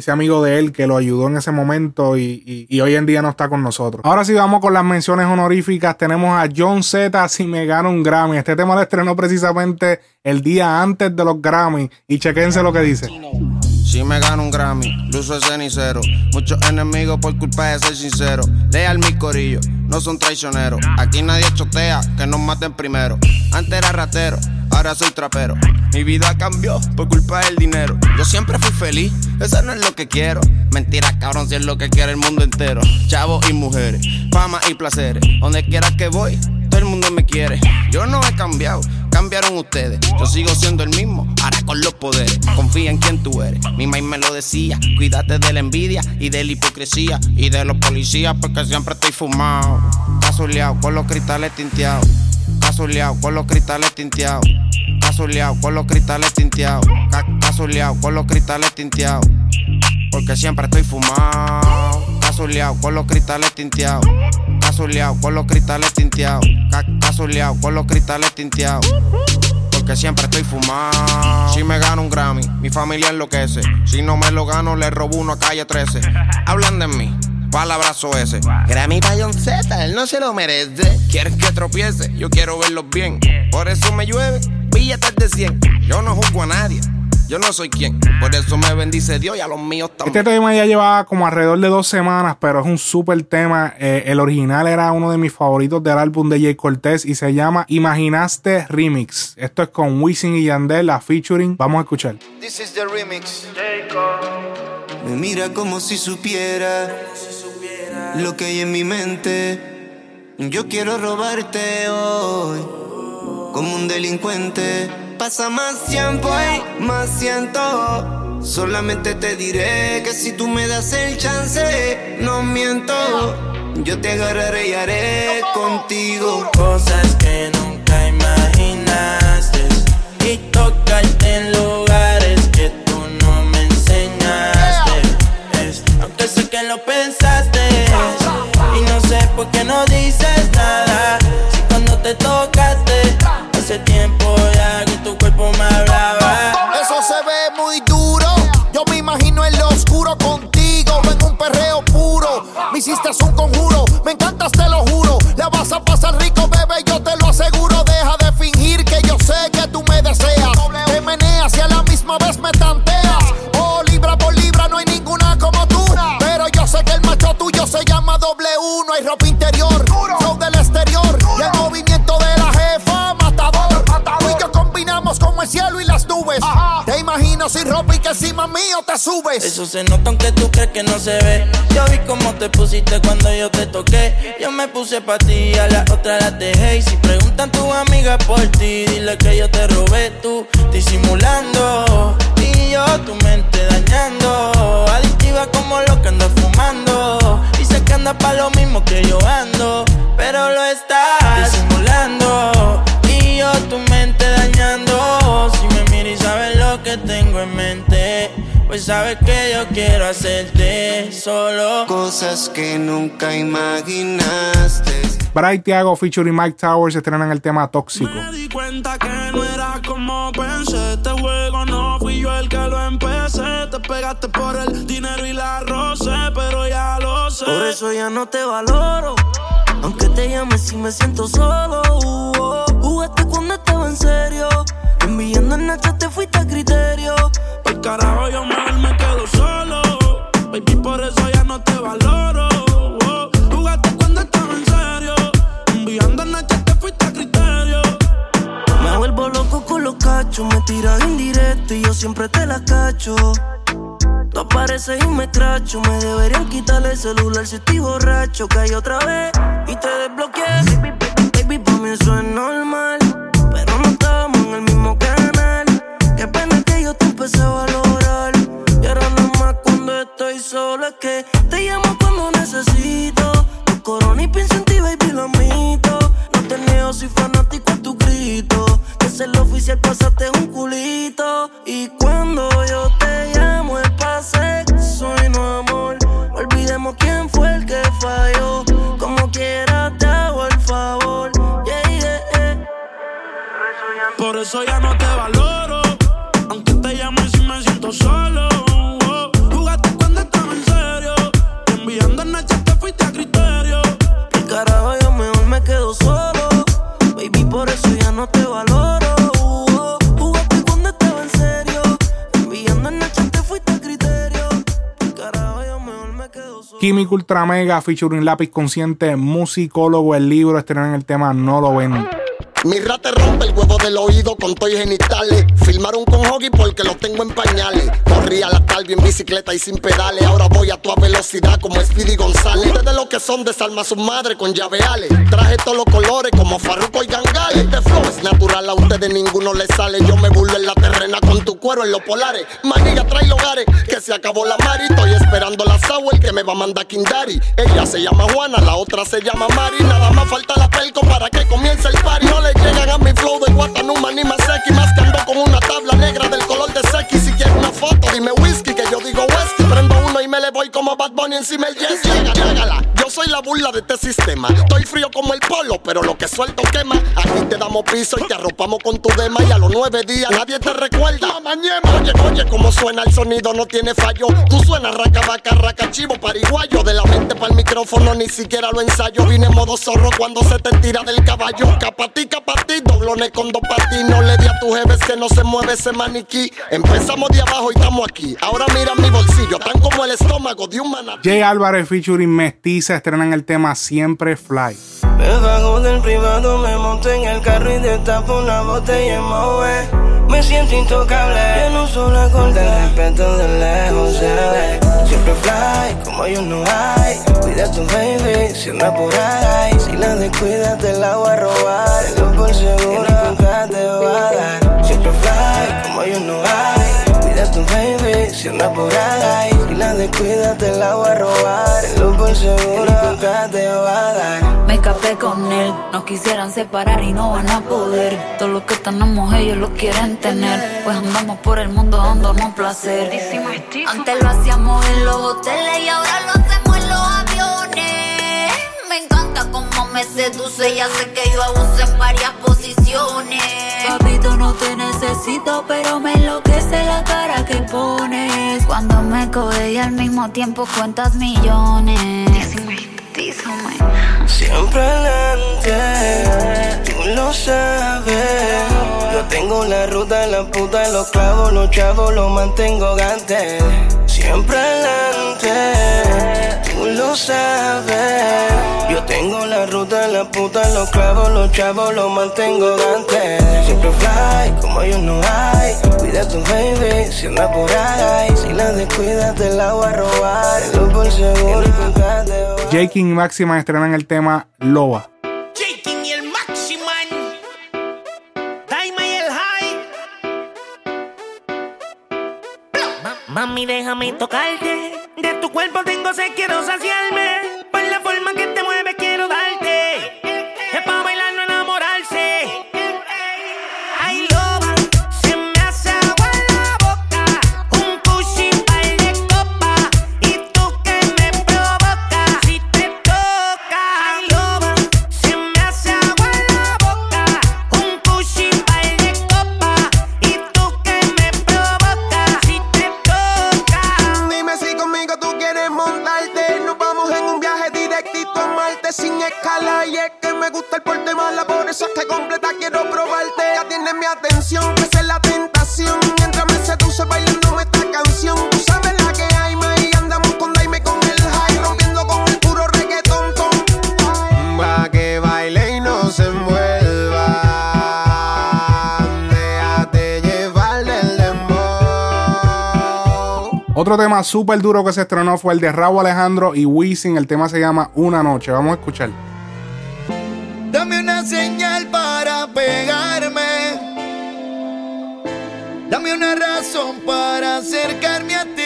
ese amigo de él que lo ayudó en ese momento y, y- hoy en día no está con nosotros. Ahora sí vamos con las menciones honoríficas. Tenemos a John Z si me gana un Grammy. Este tema lo estrenó precisamente el día antes de los Grammy y chequense lo que dice. Si me gano un Grammy, luzo el cenicero. Muchos enemigos por culpa de ser sincero. Leal mi corillo, no son traicioneros. Aquí nadie chotea, que nos maten primero. Antes era ratero, ahora soy trapero. Mi vida cambió por culpa del dinero. Yo siempre fui feliz, eso no es lo que quiero. Mentira, cabrón, si es lo que quiere el mundo entero. Chavos y mujeres, fama y placeres. Donde quiera que voy, todo el mundo me quiere. Yo no he cambiado, cambiaron ustedes. Yo sigo siendo el mismo, ahora con los poderes. Confía en quien tú eres. Mi maíz me lo decía. Cuídate de la envidia y de la hipocresía. Y de los policías, porque siempre estoy fumado. Casoleado con los cristales tinteados. Casoleado con los cristales tinteados. Casoleado con los cristales tinteados. Ca- Casoleado con los cristales tinteados. Porque siempre estoy fumado. Casoleado con los cristales tinteados. Casoleado con los cristales tinteados. Ca- Casoleado con los cristales tinteados. Porque siempre estoy fumado. Si me gano un Grammy, mi familia enloquece. Si no me lo gano, le robo uno a calle 13. Hablan de mí. Palabrazo ese. Grammy pa' John Z, él no se lo merece. Quieren que tropiece, yo quiero verlos bien. Por eso me llueve, billetes de 100. Yo no juzgo a nadie. Yo no soy quien, por eso me bendice Dios y a los míos también. Este tema ya llevaba como alrededor de dos semanas, pero es un súper tema. Eh, el original era uno de mis favoritos del álbum de Jay Cortez y se llama Imaginaste Remix. Esto es con Wisin y Yandel, la featuring. Vamos a escuchar. This is the remix. Me mira como si supiera lo que hay en mi mente. Yo quiero robarte hoy como un delincuente. Pasa más tiempo y más siento. Solamente te diré que si tú me das el chance, no miento. Yo te agarraré y haré contigo Cosas que nunca imaginaste y tocarte en lugares que tú no me enseñaste. Aunque sé que lo pensaste y no sé por qué no dices subes. Eso se nota aunque tú crees que no se ve. Yo vi cómo te pusiste cuando yo te toqué. Yo me puse pa' ti, a la otra la dejé. Y si preguntan tus amigas por ti, dile que yo te robé tú, disimulando. Y yo tu mente dañando. Adictiva como lo que ando fumando. Sé que anda pa' lo mismo que yo ando. Sabes que yo quiero hacerte solo cosas que nunca imaginaste. Bright Thiago featuring Mike Towers estrenan el tema Tóxico. Me di cuenta que no era como pensé. Este juego no fui yo el que lo empecé. Te pegaste por el dinero y la roce, pero ya lo sé. Por eso ya no te valoro. Aunque te llame si me siento solo. Uh, oh. Jugaste cuando estaba en serio. Enviando en Nacha te fuiste a criterio. Carajo, yo mejor me quedo solo. Baby, por eso ya no te valoro. Oh, Jugaste cuando estaba en serio. Enviando en Nacha te fuiste a criterio. Me vuelvo loco con los cachos. Me tiras indirecto y yo siempre te la cacho. Tú apareces y me cracho. Me deberían quitar el celular si estoy borracho. Caí otra vez y te desbloqueé. Baby, baby, pa' mí eso es normal. Es que te llamo cuando necesito. Tu corona y pienso en ti, baby, lo admito. No te niego, soy fanático a tu grito. Que es el oficial, pásate un Ultra Mega featuring Lápiz Consciente, musicólogo, el libro estrenan el tema No lo ven. Mi rata rompe el huevo del oído con toy genitales. Filmaron con Hoggy porque lo tengo en pañales. Corrí a la talvia en bicicleta y sin pedales. Ahora voy a toda velocidad como Speedy González. Ustedes de lo que son desarma a su madre con llaveales. Traje todos los colores como Farruko y Gangale. Este flow es natural, a ustedes ninguno le sale. Yo me burlo en la terrena con tu cuero en los polares. Manilla trae hogares, que se acabó la mari. Estoy esperando la Sauer que me va a mandar Kindari. Ella se llama Juana, la otra se llama Mari. Nada más falta la pelco para que comience el party. Llegan a mi flow de Guatanuma ni Maseki. Más que ando con una tabla negra del color de Seki. Si quieres una foto, dime whisky, que yo digo whisky. Prendo uno y me le voy como Bad Bunny encima el jet. Llega, llégala. Soy la la burla de este sistema. Estoy frío como el polo, pero lo que suelto quema. Aquí te damos piso y te arropamos con tu dema. Y a los nueve días nadie te recuerda. Mañana, oye, oye, cómo suena el sonido, no tiene fallo. Tú suenas raca, vaca, raca, chivo, pariguayo. De la mente para el micrófono, ni siquiera lo ensayo. Vine en modo zorro cuando se te tira del caballo. Capatí, capatí, doblones con dos patines. No le di a tu jeves que no se mueve ese maniquí. Empezamos de abajo y estamos aquí. Ahora mira mi bolsillo, tan como el estómago de un manatí. Jay Álvarez featuring Mestiza estrenan el tema Siempre Fly. Me bajo del privado, me monto en el carro y destapo una botella en Moe. Me siento intocable, yo no soy la corte, el respeto de lejos se ve. Siempre fly, como yo no hay. Cuida tu baby, si anda por ahí. Si la descuidas, te la voy a robar. Tengo por seguro, nunca te va a dar. Siempre fly, como yo no hay. Cuida tu baby, si anda por ahí. Si la descuidas, te la voy a robar. Tengo por seguro, nunca te va a dar. Me escapé con él, nos quisieran separar y no van a poder. Todo lo que tenemos ellos lo quieren tener. Pues andamos por el mundo dándonos placer. Antes lo hacíamos en los hoteles y ahora lo hacemos en los aviones. Me encanta cómo me seduce, ya sé que yo abuso en varias posiciones. Papito, no te necesito, pero me enloquece la cara que pones. Cuando me coge y al mismo tiempo cuentas millones. Dísame. Siempre adelante, tú lo sabes. Yo tengo la ruta, la puta, los clavos, los chavos, los mantengo gante. Siempre adelante, tú lo sabes. Yo tengo la ruta, la puta, los clavos, los chavos, los mantengo gante. Siempre fly, como yo no hay. Cuida tu baby, si anda por ahí. Si la descuidas, te la voy a robar. Lo por seguro, nunca te va J. King y Máxima estrenan el tema Loba. King y el Maximan. Daima y el High. Mami, déjame tocarte. De tu cuerpo tengo sed, quiero saciarme. Otro tema súper duro que se estrenó fue el de Rabo Alejandro y Wisin. El tema se llama Una Noche. Vamos a escuchar. Dame una señal para pegarme. Dame una razón para acercarme a ti.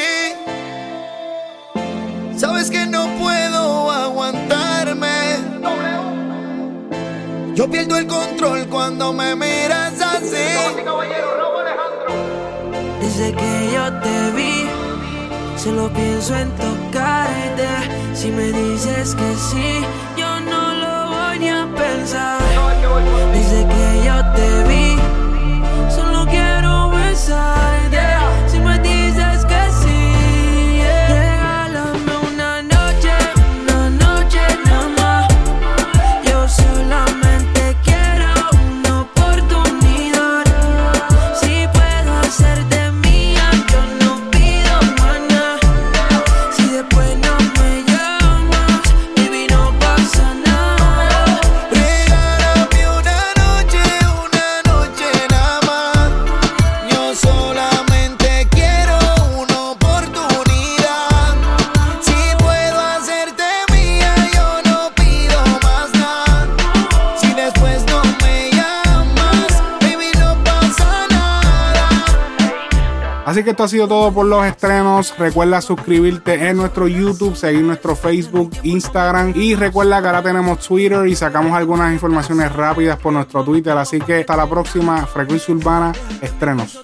Sabes que no puedo aguantarme. Yo pierdo el control cuando me miras así. Desde que yo te solo pienso en tocarte. Si me dices que sí, yo no lo voy ni a pensar. Desde que yo te vi, solo quiero besarte. Que esto ha sido todo por los estrenos. Recuerda suscribirte en nuestro YouTube, seguir nuestro Facebook, Instagram y recuerda que ahora tenemos Twitter y sacamos algunas informaciones rápidas por nuestro Twitter. Así que hasta la próxima Frecuencia Urbana Estrenos.